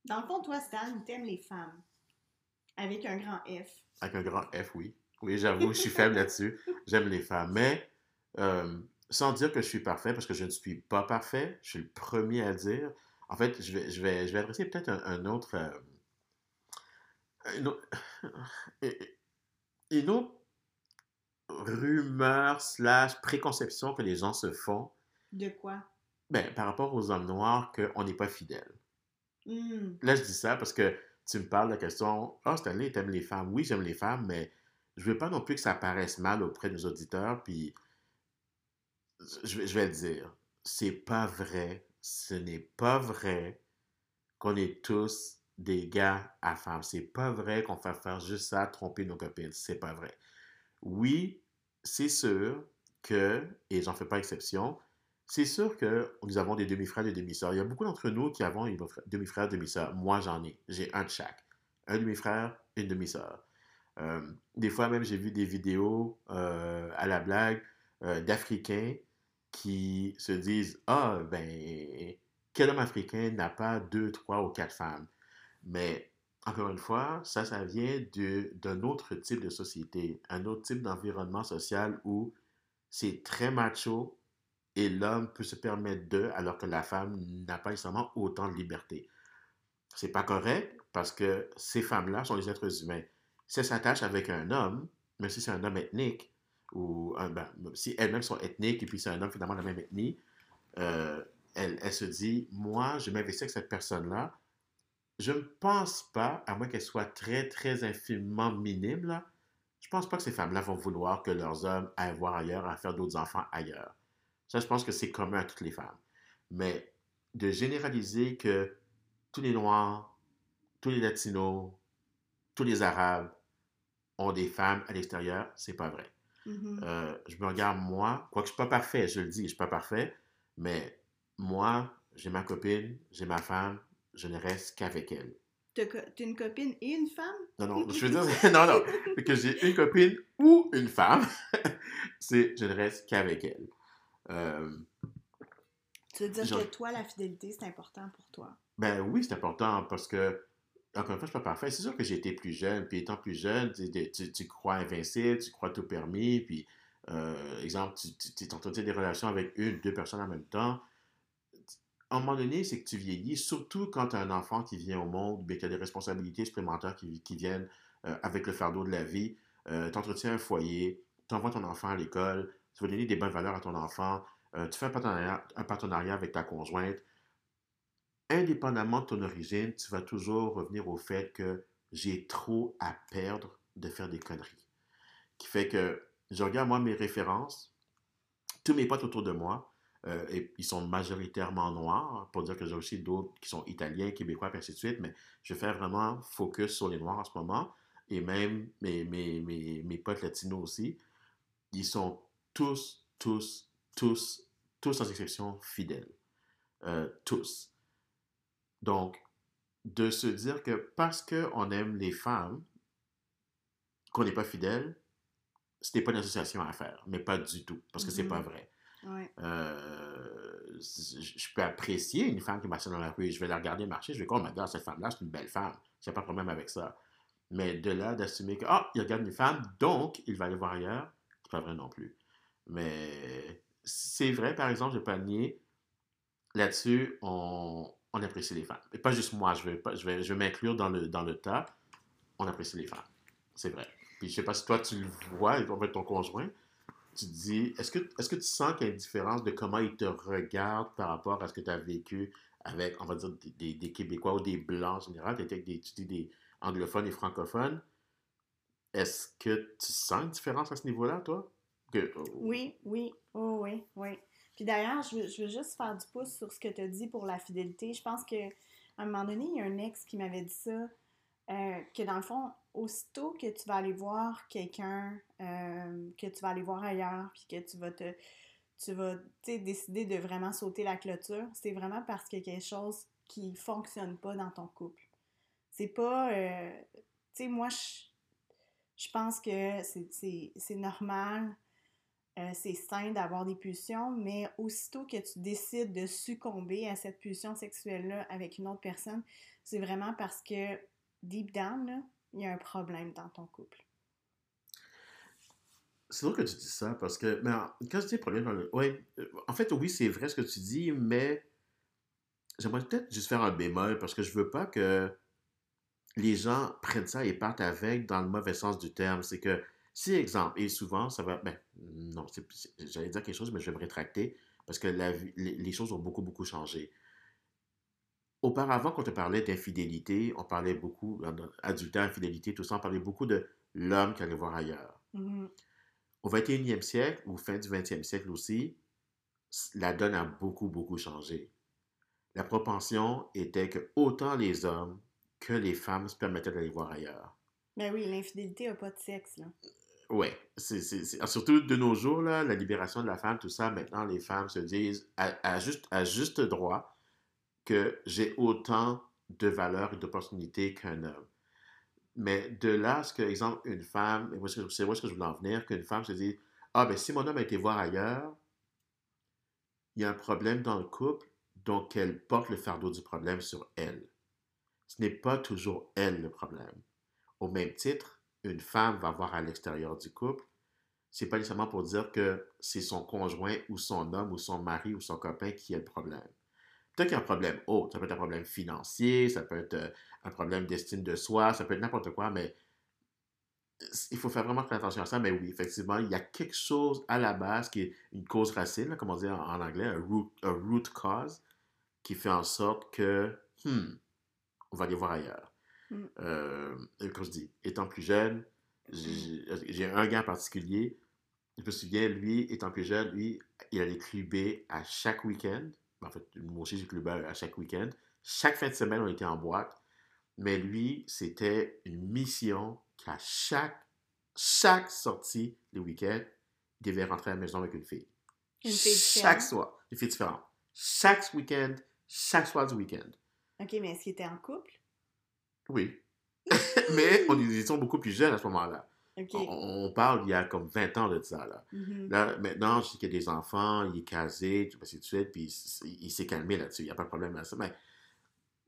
Dans le fond, toi, Stan, tu aimes les femmes. Avec un grand F. Avec un grand F, oui. Oui, j'avoue, je suis faible là-dessus. J'aime les femmes. Mais euh, sans dire que je suis parfait, parce que je ne suis pas parfait, je suis le premier à dire. En fait, je vais, je vais, je vais adresser peut-être un, autre, euh, une autre. Une autre rumeur slash préconception que les gens se font. De quoi? Ben, par rapport aux hommes noirs, qu'on n'est pas fidèle. Hmm. Là, je dis ça parce que tu me parles de la question Ah, oh, Stanley, t'aimes les femmes. Oui, j'aime les femmes, mais je veux pas non plus que ça paraisse mal auprès de nos auditeurs. Puis je, vais le dire, c'est pas vrai, ce n'est pas vrai qu'on est tous des gars à femmes. C'est pas vrai qu'on fait faire juste ça, tromper nos copines. C'est pas vrai. Oui, c'est sûr que, et j'en fais pas exception, c'est sûr que nous avons des demi-frères et des demi-sœurs. Il y a beaucoup d'entre nous qui avons demi-frères et demi-sœurs. Moi, j'en ai. J'ai un de chaque. Un demi-frère, une demi-sœur. Euh, des fois même, j'ai vu des vidéos euh, à la blague euh, d'Africains qui se disent Ah, ben, quel homme africain n'a pas deux, trois ou quatre femmes Mais encore une fois, ça, ça vient d'un autre type de société, un autre type d'environnement social où c'est très macho et l'homme peut se permettre deux alors que la femme n'a pas nécessairement autant de liberté. C'est pas correct parce que ces femmes-là sont des êtres humains. Si elles s'attachent avec un homme, même si c'est un homme ethnique, ou ben, si elles-mêmes sont ethniques et puis c'est un homme finalement de la même ethnie, euh, elle, elle, se dit, moi, je m'investis avec cette personne-là. Je ne pense pas, à moins qu'elle soit très, très infiniment minime, je ne pense pas que ces femmes-là vont vouloir que leurs hommes aillent voir ailleurs, à faire d'autres enfants ailleurs. Ça, je pense que c'est commun à toutes les femmes. Mais de généraliser que tous les Noirs, tous les Latinos, tous les Arabes ont des femmes à l'extérieur, c'est pas vrai. Mm-hmm. Euh, je me regarde moi, quoique je ne suis pas parfait, je le dis, je ne suis pas parfait, mais moi, j'ai ma copine, j'ai ma femme, je ne reste qu'avec elle. Tu as une copine et une femme? Non, non, je veux dire, non, non, que j'ai une copine ou une femme, c'est je ne reste qu'avec elle. Euh, tu veux dire que toi, la fidélité, c'est important pour toi? Ben oui, c'est important parce que encore une fois, je suis pas parfait. C'est sûr que j'ai été plus jeune, puis étant plus jeune, tu, crois invincible, tu crois tout permis, puis, euh, exemple, tu, tu entretiens des relations avec une, deux personnes en même temps. À un moment donné, c'est que tu vieillis, surtout quand tu as un enfant qui vient au monde, bien, qui a des responsabilités supplémentaires qui, qui viennent euh, avec le fardeau de la vie. Euh, tu entretiens un foyer, tu envoies ton enfant à l'école, tu vas donner des bonnes valeurs à ton enfant, euh, tu fais un partenariat, avec ta conjointe indépendamment de ton origine, tu vas toujours revenir au fait que j'ai trop à perdre de faire des conneries. Qui fait que je regarde moi mes références, tous mes potes autour de moi, euh, et ils sont majoritairement noirs, pour dire que j'ai aussi d'autres qui sont italiens, québécois, et ainsi de suite, mais je fais vraiment focus sur les noirs en ce moment, et même mes, mes, mes, mes potes latinos aussi, ils sont tous, tous, tous, tous sans exception fidèles. Euh, tous. Donc, de se dire que parce qu'on aime les femmes, qu'on n'est pas fidèle, ce n'est pas une association à faire, mais pas du tout, parce que c'est pas Mhm. vrai. Ouais. Euh, je peux apprécier une femme qui marche dans la rue je vais la regarder marcher, je vais dire, oh my god, cette femme-là, c'est une belle femme. J'ai pas de problème avec ça. Mais de là, d'assumer que, ah, il regarde une femme, donc il va aller voir ailleurs, c'est pas vrai non plus. Mais c'est vrai, par exemple, je vais pas nier, là-dessus, on, on apprécie les femmes. Et pas juste moi, je vais, pas, je je vais m'inclure dans le, dans le tas, on apprécie les femmes. C'est vrai. Puis je sais pas si toi tu le vois, avec ton conjoint, tu te dis, est-ce que, est-ce que tu sens qu'il y a une différence de comment il te regarde par rapport à ce que tu as vécu avec, on va dire, des, des- Québécois ou des Blancs en général, tu des, tu dis des anglophones et francophones. Est-ce que tu sens une différence à ce niveau-là, toi? Que, Oui, oui, oh, oui, oui. Puis d'ailleurs, je veux, je veux juste faire du pouce sur ce que tu as dit pour la fidélité. Je pense que à un moment donné, il y a un ex qui m'avait dit ça, euh, que dans le fond, aussitôt que tu vas aller voir quelqu'un, euh, que tu vas aller voir ailleurs, puis que tu vas te tu vas décider de vraiment sauter la clôture, c'est vraiment parce qu'il y a quelque chose qui fonctionne pas dans ton couple. C'est pas. euh, tu sais, moi, je, je pense que c'est normal, euh, c'est sain d'avoir des pulsions, mais aussitôt que tu décides de succomber à cette pulsion sexuelle-là avec une autre personne, c'est vraiment parce que, deep down, il y a un problème dans ton couple. C'est drôle que tu dis ça parce que, mais quand je dis problème. Ouais, en fait, oui, c'est vrai ce que tu dis, mais j'aimerais peut-être juste faire un bémol parce que je veux pas que les gens prennent ça et partent avec dans le mauvais sens du terme. C'est que, si, exemple, et souvent, ça va. Ben, non, j'allais dire quelque chose, mais je vais me rétracter parce que la les, les choses ont beaucoup, beaucoup changé. Auparavant, quand on parlait d'infidélité, on parlait beaucoup, adultère, infidélité, tout ça, on parlait beaucoup de l'homme qui allait voir ailleurs. Mhm. Au 21e siècle, ou fin du 20e siècle aussi, la donne a beaucoup, beaucoup changé. La propension était que autant les hommes que les femmes se permettaient d'aller voir ailleurs. Ben oui, l'infidélité n'a pas de sexe, là. Ouais, surtout de nos jours, là, la libération de la femme, tout ça, maintenant, les femmes se disent à, juste, droit que j'ai autant de valeur et d'opportunités qu'un homme. Mais de là, ce que, exemple, une femme, et moi, c'est où est-ce que je voulais en venir, qu'une femme se dit Ah, ben si mon homme a été voir ailleurs, il y a un problème dans le couple, donc elle porte le fardeau du problème sur elle. Ce n'est pas toujours elle le problème. Au même titre, une femme va voir à l'extérieur du couple, c'est pas nécessairement pour dire que c'est son conjoint ou son homme ou son mari ou son copain qui a le problème. Peut-être qu'il y a un problème autre, ça peut être un problème financier, ça peut être euh, un problème d'estime de soi, ça peut être n'importe quoi, mais il faut faire vraiment attention à ça. Mais oui, effectivement, il y a quelque chose à la base qui est une cause racine, comme on dit en, anglais, un root, root cause, qui fait en sorte que, hmm, on va aller voir ailleurs. Mm. Euh, comme je dis, étant plus jeune, j'ai j'ai un gars en particulier, je me souviens, lui, étant plus jeune, lui, il allait cluber à chaque week-end. En fait, moi aussi, j'ai clubé à chaque week-end. Chaque fin de semaine, on était en boîte. Mais lui, c'était une mission qu'à chaque, chaque sortie le week-end, il devait rentrer à la maison avec une fille. Une fille Chaque soir, une fille différente. Chaque week-end, chaque soir du week-end. OK, mais est-ce qu'il était en couple? Oui. Mais on ils sont beaucoup plus jeunes à ce moment-là. On, on parle il y a comme 20 ans de ça. Là, Mhm. là maintenant, je sais qu'il y a des enfants, il est casé, tout de suite, puis il, il s'est calmé là-dessus. Il n'y a pas de problème à ça. Mais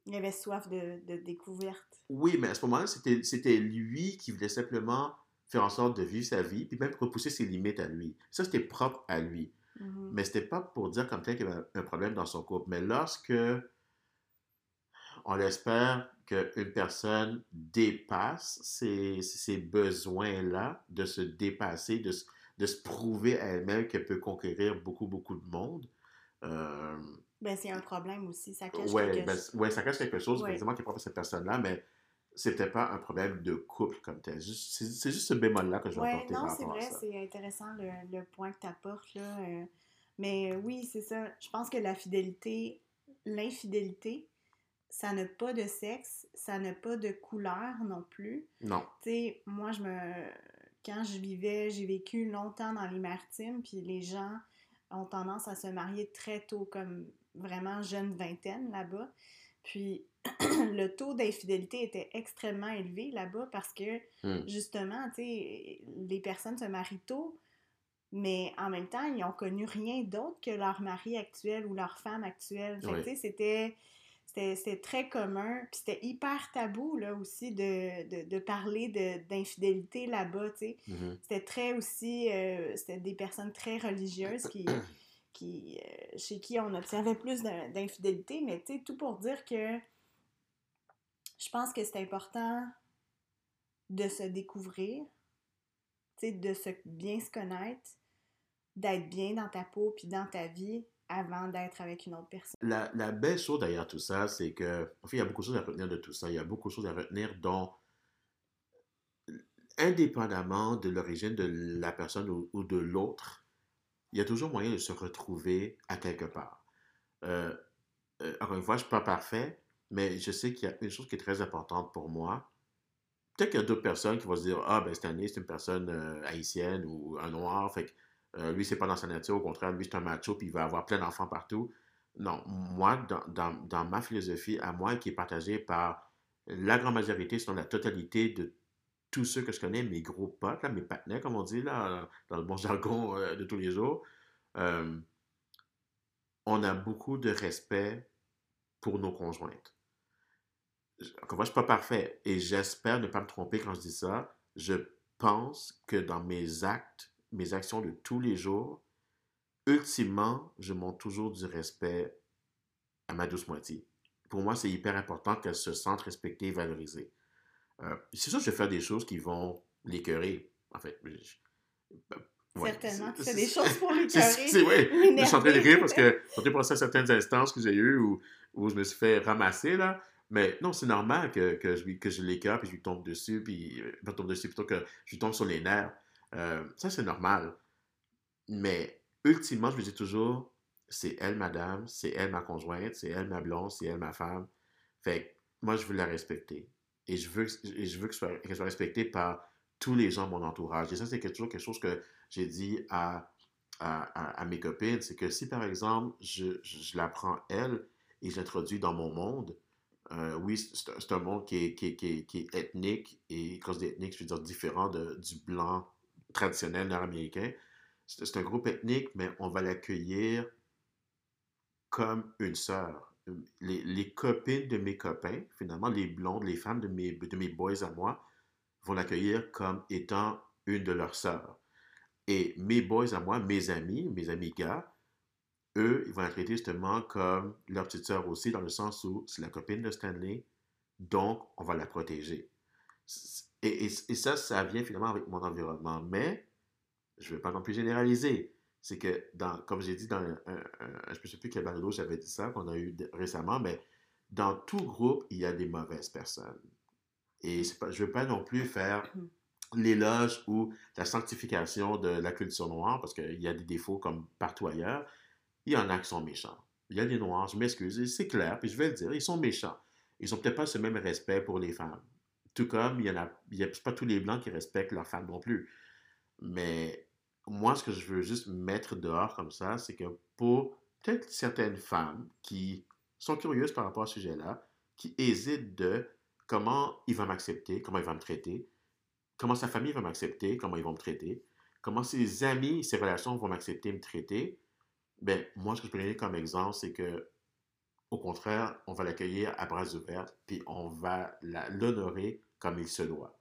Il avait soif de, de découverte. oui, mais à ce moment-là, c'était lui qui voulait simplement faire en sorte de vivre sa vie, puis même repousser ses limites à lui. Ça, c'était propre à lui. Mhm. Mais c'était pas pour dire comme tel qu'il y avait un problème dans son couple. Mais lorsque on espère qu'une personne dépasse ces, ces besoins-là, de se dépasser, de, se- de se prouver à elle-même qu'elle peut conquérir beaucoup, beaucoup de monde, euh, Ben, c'est un problème aussi. Ça cache ouais, quelque ben, chose. ouais, ça cache quelque chose, Ouais. qui est propre à cette personne-là, mais c'était pas un problème de couple comme tel. C'est juste ce bémol-là que je vais Ouais, non, c'est vrai, c'est intéressant le, le point que tu apportes là. euh, Mais oui, c'est ça. Je pense que la fidélité, l'infidélité, ça n'a pas de sexe, ça n'a pas de couleur non plus. Non. Tu sais, moi, je me. Quand je vivais, j'ai vécu longtemps dans les maritimes, puis les gens ont tendance à se marier très tôt, comme vraiment jeune vingtaine là-bas. Puis le taux d'infidélité était extrêmement élevé là-bas parce que Hmm. justement, tu sais, les personnes se marient tôt, mais en même temps, ils ont connu rien d'autre que leur mari actuel ou leur femme actuelle. Fait que, Oui. tu sais, c'était c'était très commun, puis c'était hyper tabou, là, aussi, de, de, de parler de- d'infidélité là-bas, tu sais. Mhm. C'était très aussi... euh, c'était des personnes très religieuses qui... qui euh, chez qui on observait plus d'in- d'infidélité, mais tu sais, tout pour dire que je pense que c'est important de se découvrir, tu sais, de se bien se connaître, d'être bien dans ta peau puis dans ta vie avant d'être avec une autre personne. La, belle chose derrière tout ça, c'est que, en fait, il y a beaucoup de choses à retenir de tout ça. Il y a beaucoup de choses à retenir dont, indépendamment de l'origine de la personne ou, ou de l'autre, il y a toujours moyen de se retrouver à quelque part. Euh, euh, encore une fois, je ne suis pas parfait, mais je sais qu'il y a une chose qui est très importante pour moi. Peut-être qu'il y a d'autres personnes qui vont se dire Ah, ben, cette année, c'est une personne euh, haïtienne ou un noir, fait que euh, lui, c'est pas dans sa nature, au contraire, lui, c'est un macho, puis il va avoir plein d'enfants partout. Non, moi, dans, dans, ma philosophie, à moi, qui est partagée par la grande majorité, sinon la totalité de tous ceux que je connais, mes gros potes, mes partenaires, comme on dit, là, dans le bon jargon euh, de tous les jours, euh, on a beaucoup de respect pour nos conjointes. Encore fois, je ne suis pas parfait et j'espère ne pas me tromper quand je dis ça. Je pense que dans mes actes, mes actions de tous les jours, ultimement, je montre toujours du respect à ma douce moitié. Pour moi, c'est hyper important qu'elle se sente respectée et valorisée. Euh, c'est sûr que je vais faire des choses qui vont l'écœurer. En fait, je- ouais, Certainement, c'est- des choses pour l'écœurer. C'est l'énerver. Je suis en train de rire parce que j'ai pensé à certaines instances que j'ai eues où, où je me suis fait ramasser là. Mais non, c'est normal que, que je, que je l'écœure puis je lui tombe dessus, puis euh, pas tombe dessus, plutôt que je lui tombe sur les nerfs. Euh, ça, c'est normal. Mais ultimement, je lui dis toujours, c'est elle, madame, c'est elle, ma conjointe, c'est elle, ma blonde, c'est elle, ma femme. Fait que moi, je veux la respecter. Et je veux, je veux qu'elle soit respectée par tous les gens de mon entourage. Et ça, c'est toujours quelque chose que j'ai dit à, à, mes copines. C'est que si, par exemple, je, la prends elle et je l'introduis dans mon monde, euh, oui, c'est un- monde qui est, qui qui ethnique, et quand je dis ethnique, je veux dire différent de, du blanc traditionnel nord-américain. C'est un groupe ethnique, mais on va l'accueillir comme une sœur. Les, les copines de mes copains, finalement, les blondes, les femmes de mes, de mes boys à moi, vont l'accueillir comme étant une de leurs sœurs. Et mes boys à moi, mes amis, mes amis gars, eux, ils vont la traiter justement comme leur petite sœur aussi, dans le sens où c'est la copine de Stanley, donc on va la protéger. Et, et- et ça, ça vient finalement avec mon environnement. Mais, je ne veux pas non plus généraliser. C'est que, dans, comme j'ai dit dans un, un- un- je ne sais plus quel balado j'avais dit ça, qu'on a eu récemment, mais dans tout groupe, il y a des mauvaises personnes. Et pas, je ne veux pas non plus faire l'éloge ou la sanctification de la culture noire, parce qu'il y a des défauts comme partout ailleurs. Il y en a qui sont méchants. Il y a des noirs, je m'excuse, c'est clair, puis je vais le dire, ils sont méchants. Ils n'ont peut-être pas ce même respect pour les femmes. Tout comme il y en a, il y a pas tous les blancs qui respectent leurs femmes non plus. Mais moi, ce que je veux juste mettre dehors comme ça, c'est que pour peut-être certaines femmes qui sont curieuses par rapport à ce sujet-là, qui hésitent de comment il va m'accepter, comment il va me traiter, comment sa famille va m'accepter, comment ils vont me traiter, comment ses amis, ses relations vont m'accepter, me traiter, ben moi, ce que je peux donner comme exemple, c'est que au contraire, on va l'accueillir à bras ouverts, puis on va la- l'honorer comme il se doit.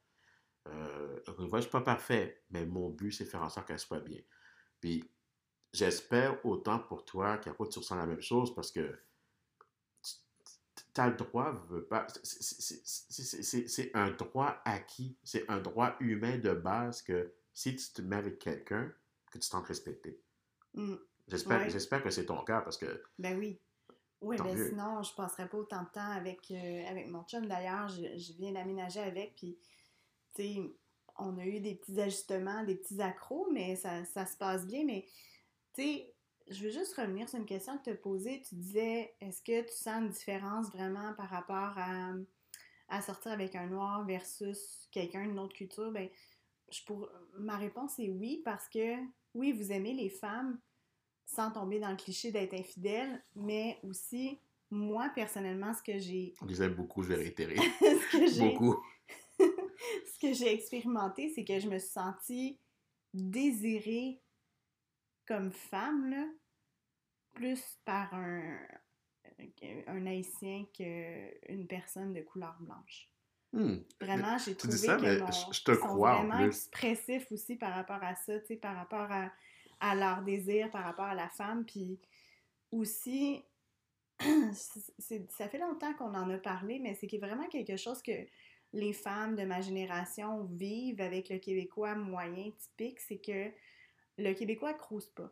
Euh, encore une fois, je ne suis pas parfait, mais mon but, c'est de faire en sorte qu'elle soit bien. Puis, j'espère autant pour toi qu'après, tu ressens la même chose, parce que tu as le droit, veux pas, c'est- un droit acquis, c'est un droit humain de base que si tu te mets avec quelqu'un, que tu t'en respecter. Mm. J'espère Ouais. j'espère que c'est ton cas, parce que Ben oui. Oui, Tant ben sinon, je passerais pas autant de temps avec, euh, avec mon chum. D'ailleurs, je, je viens d'aménager avec, puis, tu sais, on a eu des petits ajustements, des petits accros, mais ça, ça se passe bien. Mais, tu sais, je veux juste revenir sur une question que tu as posée. Tu disais, est-ce que tu sens une différence vraiment par rapport à, à sortir avec un noir versus quelqu'un d'une autre culture? Ben, je pour... ma réponse est oui, parce que oui, vous aimez les femmes sans tomber dans le cliché d'être infidèle, mais aussi, moi, personnellement, ce que j'ai... On aime beaucoup, je vais réitérer. ce que j'ai... beaucoup. ce que j'ai expérimenté, c'est que je me suis sentie désirée comme femme, là, plus par un, un haïtien qu'une personne de couleur blanche. Hmm. Vraiment, j'ai Tu trouvé dis ça, que mais mon- je te sont crois en vraiment plus. expressifs aussi par rapport à ça, tu sais, par rapport à, à leur désir, par rapport à la femme, puis aussi, ça fait longtemps qu'on en a parlé, mais c'est vraiment quelque chose que les femmes de ma génération vivent avec le Québécois moyen typique, c'est que le Québécois crouse pas.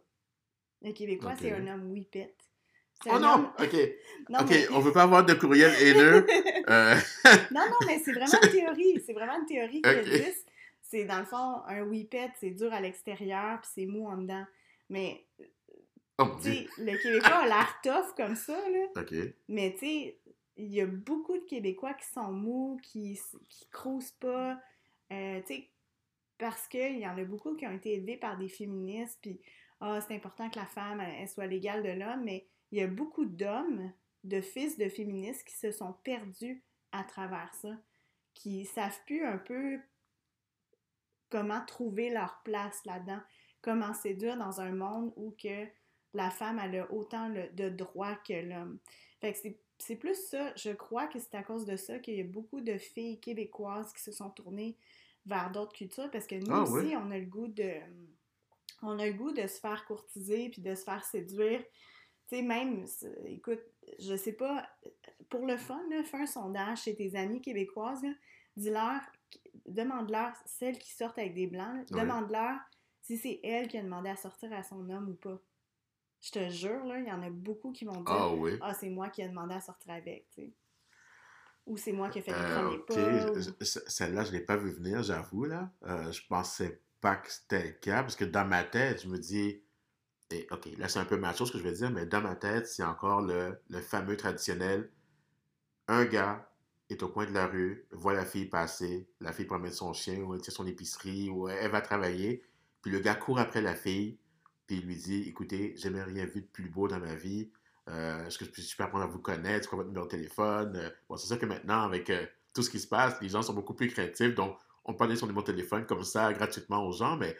Le Québécois, c'est un homme whippet. C'est Oh non! homme- OK. Non, OK, mais- on veut pas avoir de courriel haineux. Euh, non, non, mais c'est vraiment une théorie. C'est vraiment une théorie qui existe. C'est dans le fond, un whippet, c'est dur à l'extérieur, puis c'est mou en dedans. Mais, oh tu sais, le Québécois a l'air tough comme ça, là. OK. Mais, tu sais, il y a beaucoup de Québécois qui sont mous, qui, qui crousent pas. euh, tu sais, parce qu'il y en a beaucoup qui ont été élevés par des féministes, puis, ah, c'est important que la femme, elle, elle soit l'égale de l'homme, mais il y a beaucoup d'hommes, de fils de féministes qui se sont perdus à travers ça, qui savent plus un peu comment trouver leur place là-dedans, comment séduire dans un monde où que la femme elle a autant le- de droits que l'homme. Fait que c'est- c'est plus ça, je crois que c'est à cause de ça qu'il y a beaucoup de filles québécoises qui se sont tournées vers d'autres cultures parce que nous Ah, aussi, oui? on a le goût de on a le goût de se faire courtiser puis de se faire séduire. Tu sais, même, c'est- écoute, je sais pas, pour le fun, là, fais un sondage chez tes amies québécoises, là, dis-leur, demande-leur, celles qui sortent avec des blancs, Ouais. demande-leur si c'est elle qui a demandé à sortir à son homme ou pas. Je te jure, là, il y en a beaucoup qui vont dire Ah oui. Ah, c'est moi qui ai demandé à sortir avec, tu sais. Ou c'est moi qui ai fait le Euh, premier pas. ou- Celle-là, je ne l'ai pas vu venir, j'avoue. là. Euh, je pensais pas que c'était le cas, parce que dans ma tête, je me dis, et, OK, là, c'est un peu macho ce que je vais dire, mais dans ma tête, c'est encore le, le fameux traditionnel. Un gars est au coin de la rue, voit la fille passer, la fille promène son chien, ou elle tient son épicerie, ou elle va travailler, puis le gars court après la fille, puis il lui dit, écoutez, j'ai jamais rien vu de plus beau dans ma vie, euh, est-ce que je peux, apprendre à vous connaître? C'est quoi votre numéro de téléphone? Euh, bon, c'est sûr que maintenant, avec euh, tout ce qui se passe, les gens sont beaucoup plus créatifs. Donc, on peut donner son numéro de téléphone comme ça, gratuitement aux gens. Mais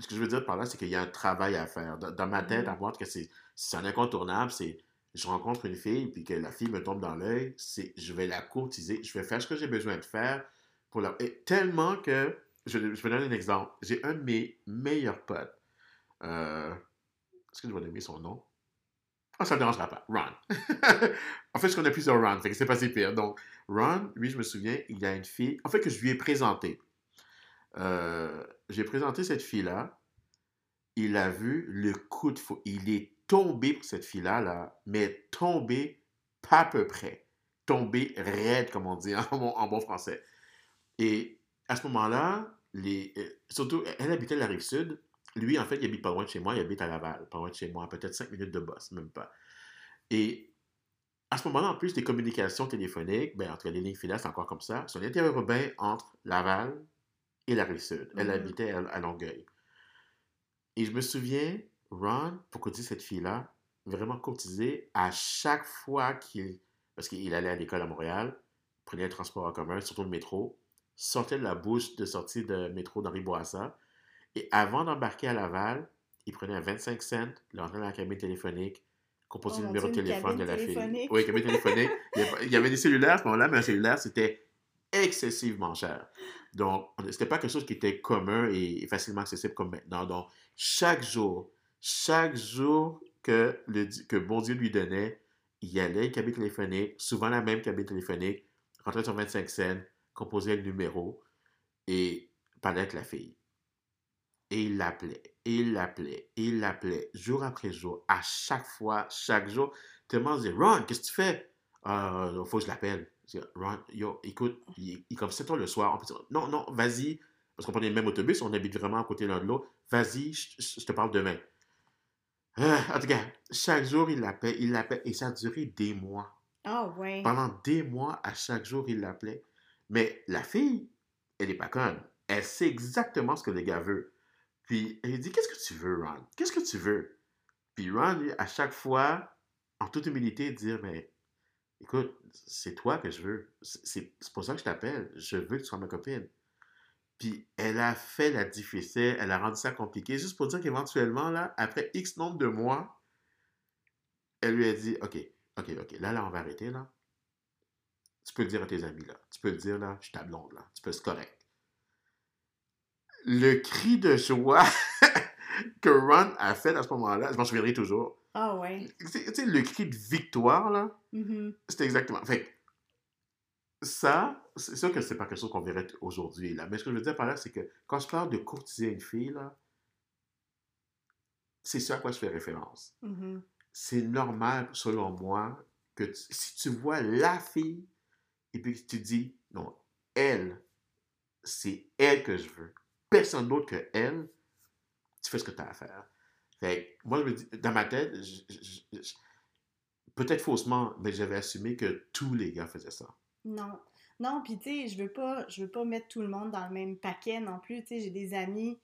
ce que je veux dire par là, c'est qu'il y a un travail à faire. Dans, dans ma tête, Mhm. à voir que c'est c'est un incontournable, c'est je rencontre une fille, puis que la fille me tombe dans l'œil, c'est je vais la courtiser, je vais faire ce que j'ai besoin de faire pour la... Et tellement que, je, je vais donner un exemple. J'ai un de mes meilleurs potes. Euh, Est-ce que je vais nommer son nom? Ah, ça ne dérangera pas. Ron. en fait, je connais plusieurs Ron, fait c'est pas si pire. Donc, Ron, lui, je me souviens, il a une fille, en fait, que je lui ai présenté. Euh, j'ai présenté cette fille-là. Il a vu le coup de fou. Il est tombé pour cette fille-là, là, mais tombé pas à peu près. Tombé raide, comme on dit en bon, en bon français. Et à ce moment-là, les, euh, surtout, elle habitait la rive sud. Lui, en fait, il habite pas loin de chez moi. Il habite à Laval, pas loin de chez moi, peut-être 5 minutes de boss, même pas. Et à ce moment-là, en plus, les communications téléphoniques, ben, entre les lignes filaires, c'est encore comme ça. Un interurbain entre Laval et la rive sud. Elle Mhm. habitait à, à Longueuil. Et je me souviens, Ron, pour courtiser cette fille-là, vraiment courtiser à chaque fois qu'il. Parce qu'il allait à l'école à Montréal, prenait le transport en commun, surtout le métro, sortait de la bouche de sortie de métro d'Henri Bourassa. Et avant d'embarquer à Laval, il prenait un 25 cents, il rentrait dans la cabine téléphonique, composait Oh le numéro de téléphone de la fille. Oui, cabine téléphonique. Il y avait- il y avait des cellulaires à ce moment-là, mais un cellulaire, c'était excessivement cher. Donc, c'était pas quelque chose qui était commun et facilement accessible comme maintenant. Donc, chaque jour, chaque jour que, bon Dieu lui donnait, il allait une cabine téléphonique, souvent la même cabine téléphonique, rentrait sur 25 cents, composait le numéro et parlait avec la fille. Et il l'appelait, il l'appelait, il l'appelait, jour après jour, à chaque fois, chaque jour. Tellement il disait, Ron, qu'est-ce que tu fais? Euh, faut que je l'appelle. Ron, yo, écoute, il, il comme 7 heures le soir. On peut dire, non, non, vas-y. Parce qu'on prenait le même autobus, on habite vraiment à côté l'un de l'autre. Vas-y, je te parle demain. Ah, en tout cas, chaque jour, il l'appelait, il l'appelait, et ça a duré des mois. Ah ouais. Pendant des mois, à chaque jour, il l'appelait. Mais la fille, elle n'est pas conne. Elle sait exactement ce que le gars veut. Puis elle dit Qu'est-ce que tu veux, Ron? Qu'est-ce que tu veux? Puis Ron, à chaque fois, en toute humilité, dire Mais écoute, c'est toi que je veux. C'est c'est pour ça que je t'appelle. Je veux que tu sois ma copine. Puis elle a fait la difficile, elle a rendu ça compliqué, juste pour dire qu'éventuellement, là, après X nombre de mois, elle lui a dit Ok, ok, ok, là, là, on va arrêter, là. Tu peux le dire à tes amis, là. Tu peux le dire, là, je suis ta blonde, là. Tu peux, c'est correct. Le cri de joie que Ron a fait à ce moment-là, je m'en souviendrai toujours. Ah ouais. Tu sais, le cri de victoire, là, Mhm. c'était exactement. Fait ça, c'est sûr que c'est pas quelque chose qu'on verrait aujourd'hui, là. Mais ce que je veux dire par là, c'est que quand je parle de courtiser une fille, là, c'est ça à quoi je fais référence. Mhm. C'est normal, selon moi, que tu- si tu vois la fille et puis que tu dis, non, elle, c'est elle que je veux, personne d'autre que elle, tu fais ce que tu as à faire. Fait moi, je me dis, dans ma tête, peut-être faussement, mais j'avais assumé que tous les gars faisaient ça. Non. Non, puis tu sais, je veux pas je veux pas mettre tout le monde dans le même paquet non plus, tu sais, j'ai des amis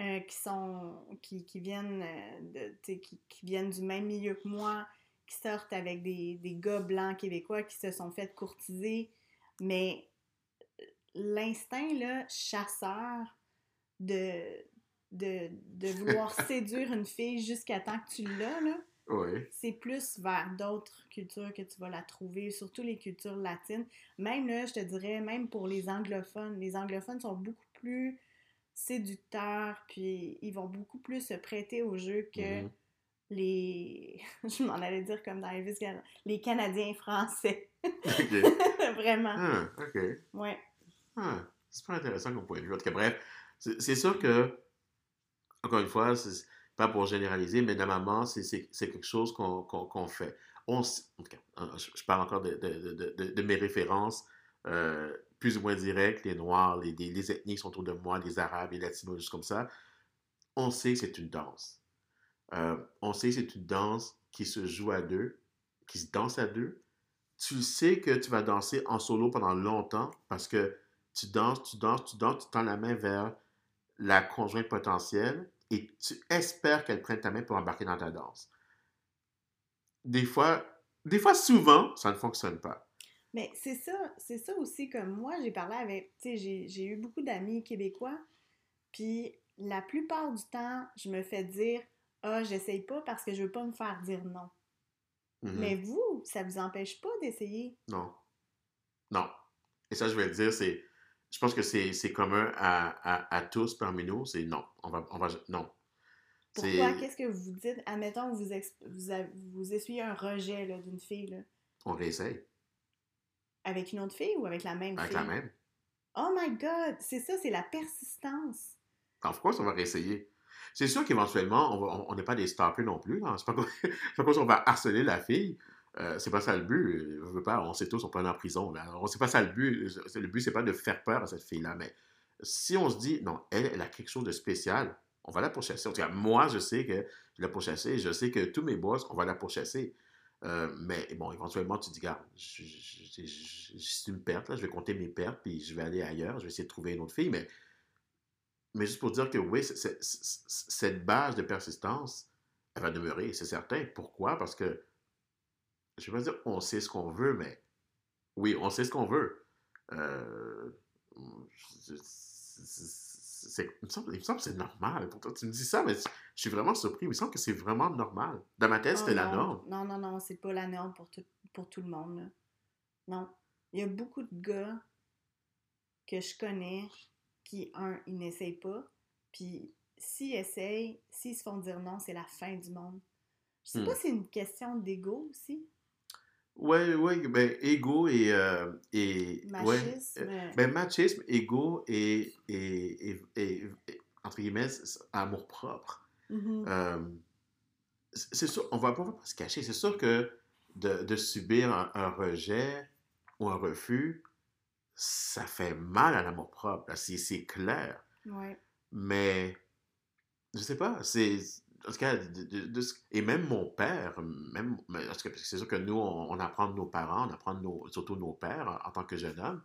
euh, qui sont qui, qui viennent euh, de, qui, qui viennent du même milieu que moi, qui sortent avec des, des gars blancs québécois qui se sont fait courtiser, mais l'instinct là chasseur de de, de vouloir séduire une fille jusqu'à temps que tu l'as là, Oui. c'est plus vers d'autres cultures que tu vas la trouver, surtout les cultures latines. Même là, je te dirais, même pour les anglophones, les anglophones sont beaucoup plus séducteurs, puis ils vont beaucoup plus se prêter au jeu que Mhm. les... je m'en allais dire comme dans les les Canadiens français. Vraiment. Ah, OK. Ouais. Ah, c'est pas intéressant comme point de vue. En tout cas, bref, c'est c'est sûr que, encore une fois, c'est pas pour généraliser, mais normalement, c'est quelque chose qu'on fait. On, je parle encore de, mes références euh, plus ou moins directes, les Noirs, les, les, ethnies sont autour de moi, les Arabes, les Latinos, juste comme ça. On sait que c'est une danse. Euh, on sait que c'est une danse qui se joue à deux, qui se danse à deux. Tu sais que tu vas danser en solo pendant longtemps parce que tu danses, tu danses, tu danses, tu tends la main vers la conjointe potentielle et tu espères qu'elle prenne ta main pour embarquer dans ta danse. Des fois, des fois, souvent, ça ne fonctionne pas. Mais c'est ça, c'est ça aussi comme moi, j'ai parlé avec, tu sais, j'ai- eu beaucoup d'amis québécois, puis la plupart du temps, je me fais dire « Ah, j'essaye pas parce que je veux pas me faire dire non. Mhm. Mais vous, ça vous empêche pas d'essayer? Non. Non. Et ça, je vais le dire, c'est. Je pense que c'est c'est commun à, à, à tous parmi nous. C'est non. On va, on va, non. Pourquoi? Qu'est-ce que vous dites? Admettons, vous, vous, a- vous essuyez un rejet là, d'une fille, là, On réessaye. avec une autre fille ou avec la même Avec fille? la même. Oh my God! C'est ça, c'est la persistance. Of course, on va réessayer? C'est sûr qu'éventuellement, on va- on on n'est pas des stalkers non plus. hein. C'est pas comme c'est pas comme si on va harceler la fille. Euh, c'est pas ça le but. Je veux pas, on sait tous, on peut aller en prison. On sait pas ça le but. C'est- Le but, c'est pas de faire peur à cette fille-là. Mais si on se dit, non, elle, elle a quelque chose de spécial, on va la pourchasser. En tout cas, moi, je sais que je la pourchasser. Je sais que tous mes boss, on va la pourchasser. Euh, mais bon, éventuellement, tu dis, je- je- je- c'est une perte, là, je vais compter mes pertes, puis je vais aller ailleurs, je vais essayer de trouver une autre fille, mais, mais juste pour dire que oui, cette base de persistance, elle va demeurer, c'est certain. Pourquoi? Parce que, je vais pas dire on sait ce qu'on veut, mais oui, on sait ce qu'on veut. Euh, c'est- il, me semble, que c'est normal. Pourtant, tu me dis ça, mais je suis vraiment surpris. Il me semble que c'est vraiment normal. Dans ma tête, Oh c'était la norme. Non, non, non, c'est pas la norme pour tout, pour tout le monde. là. Non. Il y a beaucoup de gars que je connais qui, un, ils n'essayent pas. Puis, s'ils essayent, s'ils se font dire non, c'est la fin du monde. Je sais Hmm. pas si c'est une question d'ego aussi. Ouais, ouais, ben, ego et. euh, et ouais, Machisme. euh, ben, machisme, ego et, et, et, entre guillemets, amour propre. Euh, c'est sûr, on va pas, on va pas se cacher. C'est sûr que de, de subir un, un rejet ou un refus, ça fait mal à l'amour propre. C'est c'est clair. Ouais. Mais, je sais pas, c'est. En tout cas, de- et même mon père, même, c'est sûr que nous, on, apprend de nos parents, on apprend de nos, surtout pères en, tant que jeune homme.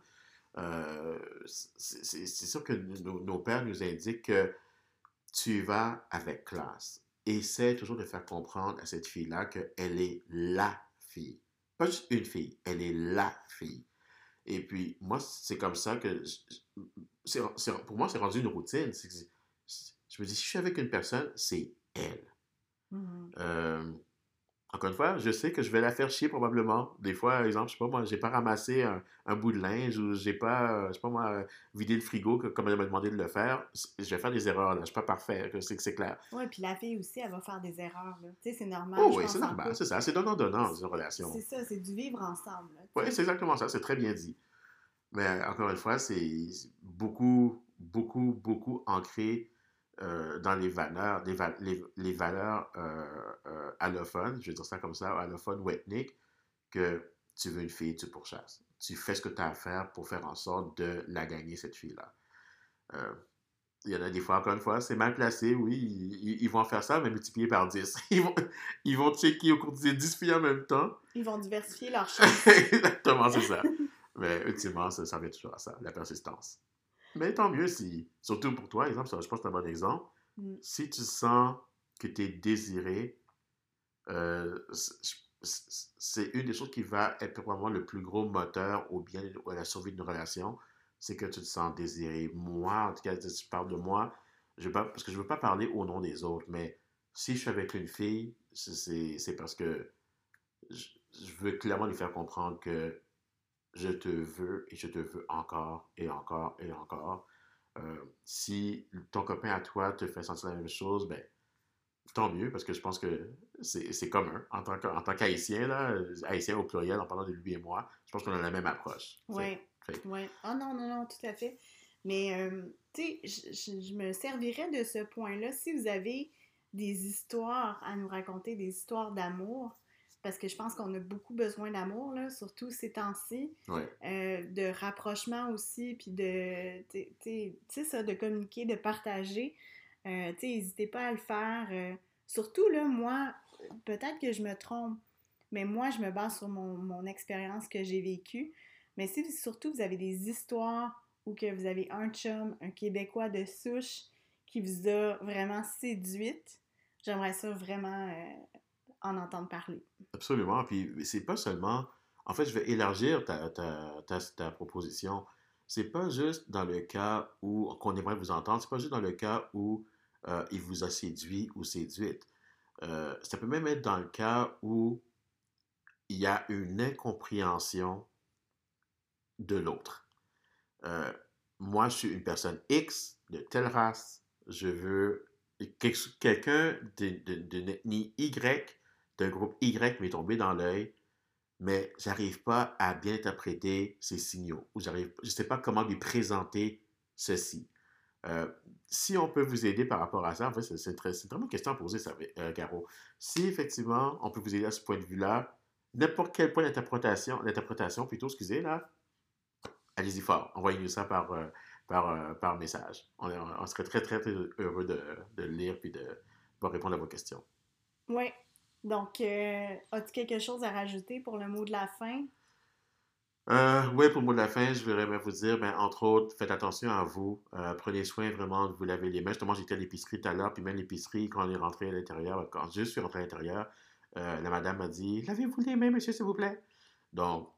Euh, c'est sûr que nos, pères nous indiquent que tu vas avec classe. Essaie toujours de faire comprendre à cette fille-là qu'elle est la fille. Pas juste une fille, elle est la fille. Et puis, moi, c'est comme ça que. pour moi, c'est rendu une routine. Je me dis, si je suis avec une personne, c'est elle. Mhm. Euh, encore une fois, je sais que je vais la faire chier probablement. Des fois, par exemple, je sais pas moi, j'ai pas ramassé un, un bout de linge ou j'ai pas, euh, je sais pas moi, vidé le frigo que- comme elle m'a demandé de le faire. Je vais faire des erreurs là. Je suis pas parfait, c'est que c'est clair. Ouais, puis la fille aussi, elle va faire des erreurs. là. Tu sais, c'est normal. Oh oui, c'est normal, c'est ça. C'est donnant-donnant une relation. C'est ça, c'est du vivre ensemble. Oui, c'est exactement ça. C'est très bien dit. Mais encore une fois, c'est beaucoup, beaucoup, beaucoup ancré euh, dans les valeurs, les, va- les- les valeurs euh, euh, allophones, je vais dire ça comme ça, allophones ou ethniques, que tu veux une fille, tu pourchasses. Tu fais ce que tu as à faire pour faire en sorte de la gagner, cette fille-là. Il y en a des fois, encore une fois, c'est mal placé, oui, ils, ils vont faire ça, mais multiplié par 10. Ils vont, ils vont checker au cours des 10 filles en même temps, Ils vont diversifier leurs chances. Exactement, c'est ça. Mais ultimement, ça, ça revient toujours à ça, la persistance. Mais tant mieux si, surtout pour toi, exemple, je pense que c'est un bon exemple, Mm. si tu sens que tu es désiré, euh, c'est- une des choses qui va être probablement le plus gros moteur au bien ou à la survie d'une relation, c'est que tu te sens désiré. Moi, en tout cas, si je parle de moi, je veux pas, parce que je ne veux pas parler au nom des autres, mais si je suis avec une fille, c'est- parce que je, je veux clairement lui faire comprendre que je te veux et je te veux encore et encore et encore. Euh, si ton copain à toi te fait sentir la même chose, ben, tant mieux, parce que je pense que c'est commun. En tant qu'Haïtien, là, Haïtien au pluriel, en parlant de lui et moi, je pense qu'on a la même approche. Oui. Oui. Ah non, non, non, tout à fait. Mais, euh, tu sais, je, je- je me servirais de ce point-là. Si vous avez des histoires à nous raconter, des histoires d'amour, parce que je pense qu'on a beaucoup besoin d'amour, là, surtout ces temps-ci, ouais. euh, de rapprochement aussi, puis de, tu sais- ça, de communiquer, de partager. Euh, tu sais, n'hésitez pas à le faire. euh, surtout, là, moi, peut-être que je me trompe, mais moi, je me base sur mon, mon expérience que j'ai vécue. Mais si surtout vous avez des histoires ou que vous avez un chum, un Québécois de souche qui vous a vraiment séduite, j'aimerais ça vraiment en entendre parler. Absolument. Puis c'est pas seulement. En fait, je vais élargir ta, ta, ta, ta proposition. C'est pas juste dans le cas où qu'on aimerait vous entendre. C'est pas juste dans le cas où euh, il vous a séduit ou séduite. Euh, ça peut même être dans le cas où il y a une incompréhension de l'autre. Euh, moi, je suis une personne X de telle race. Je veux quel- quelqu'un d'une ethnie Y d'un groupe Y m'est tombé dans l'œil, mais j'arrive pas à bien interpréter ces signaux, ou j'arrive, je sais pas comment lui présenter ceci. Euh, si on peut vous aider par rapport à ça, en fait, c'est c'est vraiment une question à poser, ça, euh, Caro. Si effectivement on peut vous aider à ce point de vue-là, n'importe quel point d'interprétation, d'interprétation plutôt, excusez, là, allez-y fort. Envoyez-nous ça par, euh, par, euh, par message. On, serait très, très, très heureux de, de lire puis de pouvoir répondre à vos questions. Oui. Donc, euh, as-tu quelque chose à rajouter pour le mot de la fin? Euh, oui, pour le mot de la fin, je voudrais bien vous dire, ben, entre autres, faites attention à vous. Euh, prenez soin vraiment de vous laver les mains. Justement, j'étais à l'épicerie tout à l'heure, puis même l'épicerie, quand on est rentré à l'intérieur, quand je suis rentré à l'intérieur, la madame m'a dit Lavez-vous les mains, monsieur, s'il vous plaît. Donc,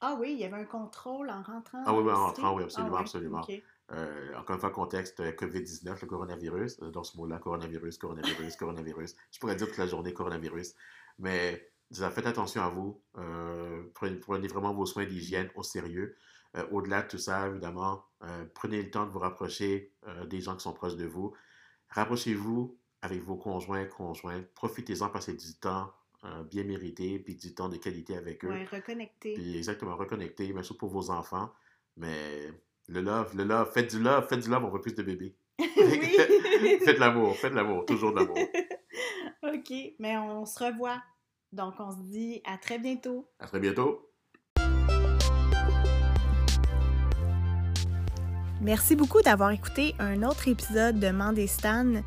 Ah oui, il y avait un contrôle en rentrant. Ah oui, oui, en rentrant, oui, absolument, Ah ouais, absolument. ok. Euh, encore une fois, contexte euh, COVID-19, le coronavirus. Euh, dans ce mot-là, coronavirus, coronavirus, coronavirus. Je pourrais dire toute la journée coronavirus. Mais disons, faites attention à vous. Euh, prenez, prenez vraiment vos soins d'hygiène au sérieux. Euh, Au-delà de tout ça, évidemment, prenez le temps de vous rapprocher des gens qui sont proches de vous. Rapprochez-vous avec vos conjoints, conjointes. Profitez-en, passez du temps bien mérité, puis du temps de qualité avec eux. Ouais, reconnecter. Puis exactement, reconnecter, même surtout pour vos enfants. Mais le love, le love, faites du love, faites du love, on veut plus de bébés. faites l'amour, faites l'amour, toujours de l'amour. OK, mais on se revoit. Donc, on se dit à très bientôt. À très bientôt. Merci beaucoup d'avoir écouté un autre épisode de Mandestan.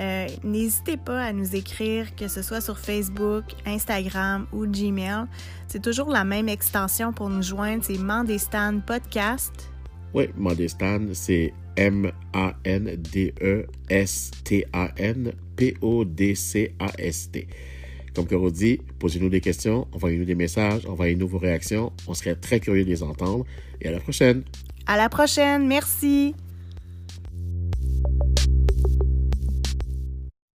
Euh, N'hésitez pas à nous écrire, que ce soit sur Facebook, Instagram ou Gmail. C'est toujours la même extension pour nous joindre, c'est Mandestan Podcast. Oui, Mandestan, c'est M-A-N-D-E-S-T-A-N P-O-D-C-A-S-T. Comme Caro dit, posez-nous des questions, envoyez-nous des messages, envoyez-nous vos réactions. On serait très curieux de les entendre. Et à la prochaine. À la prochaine. Merci.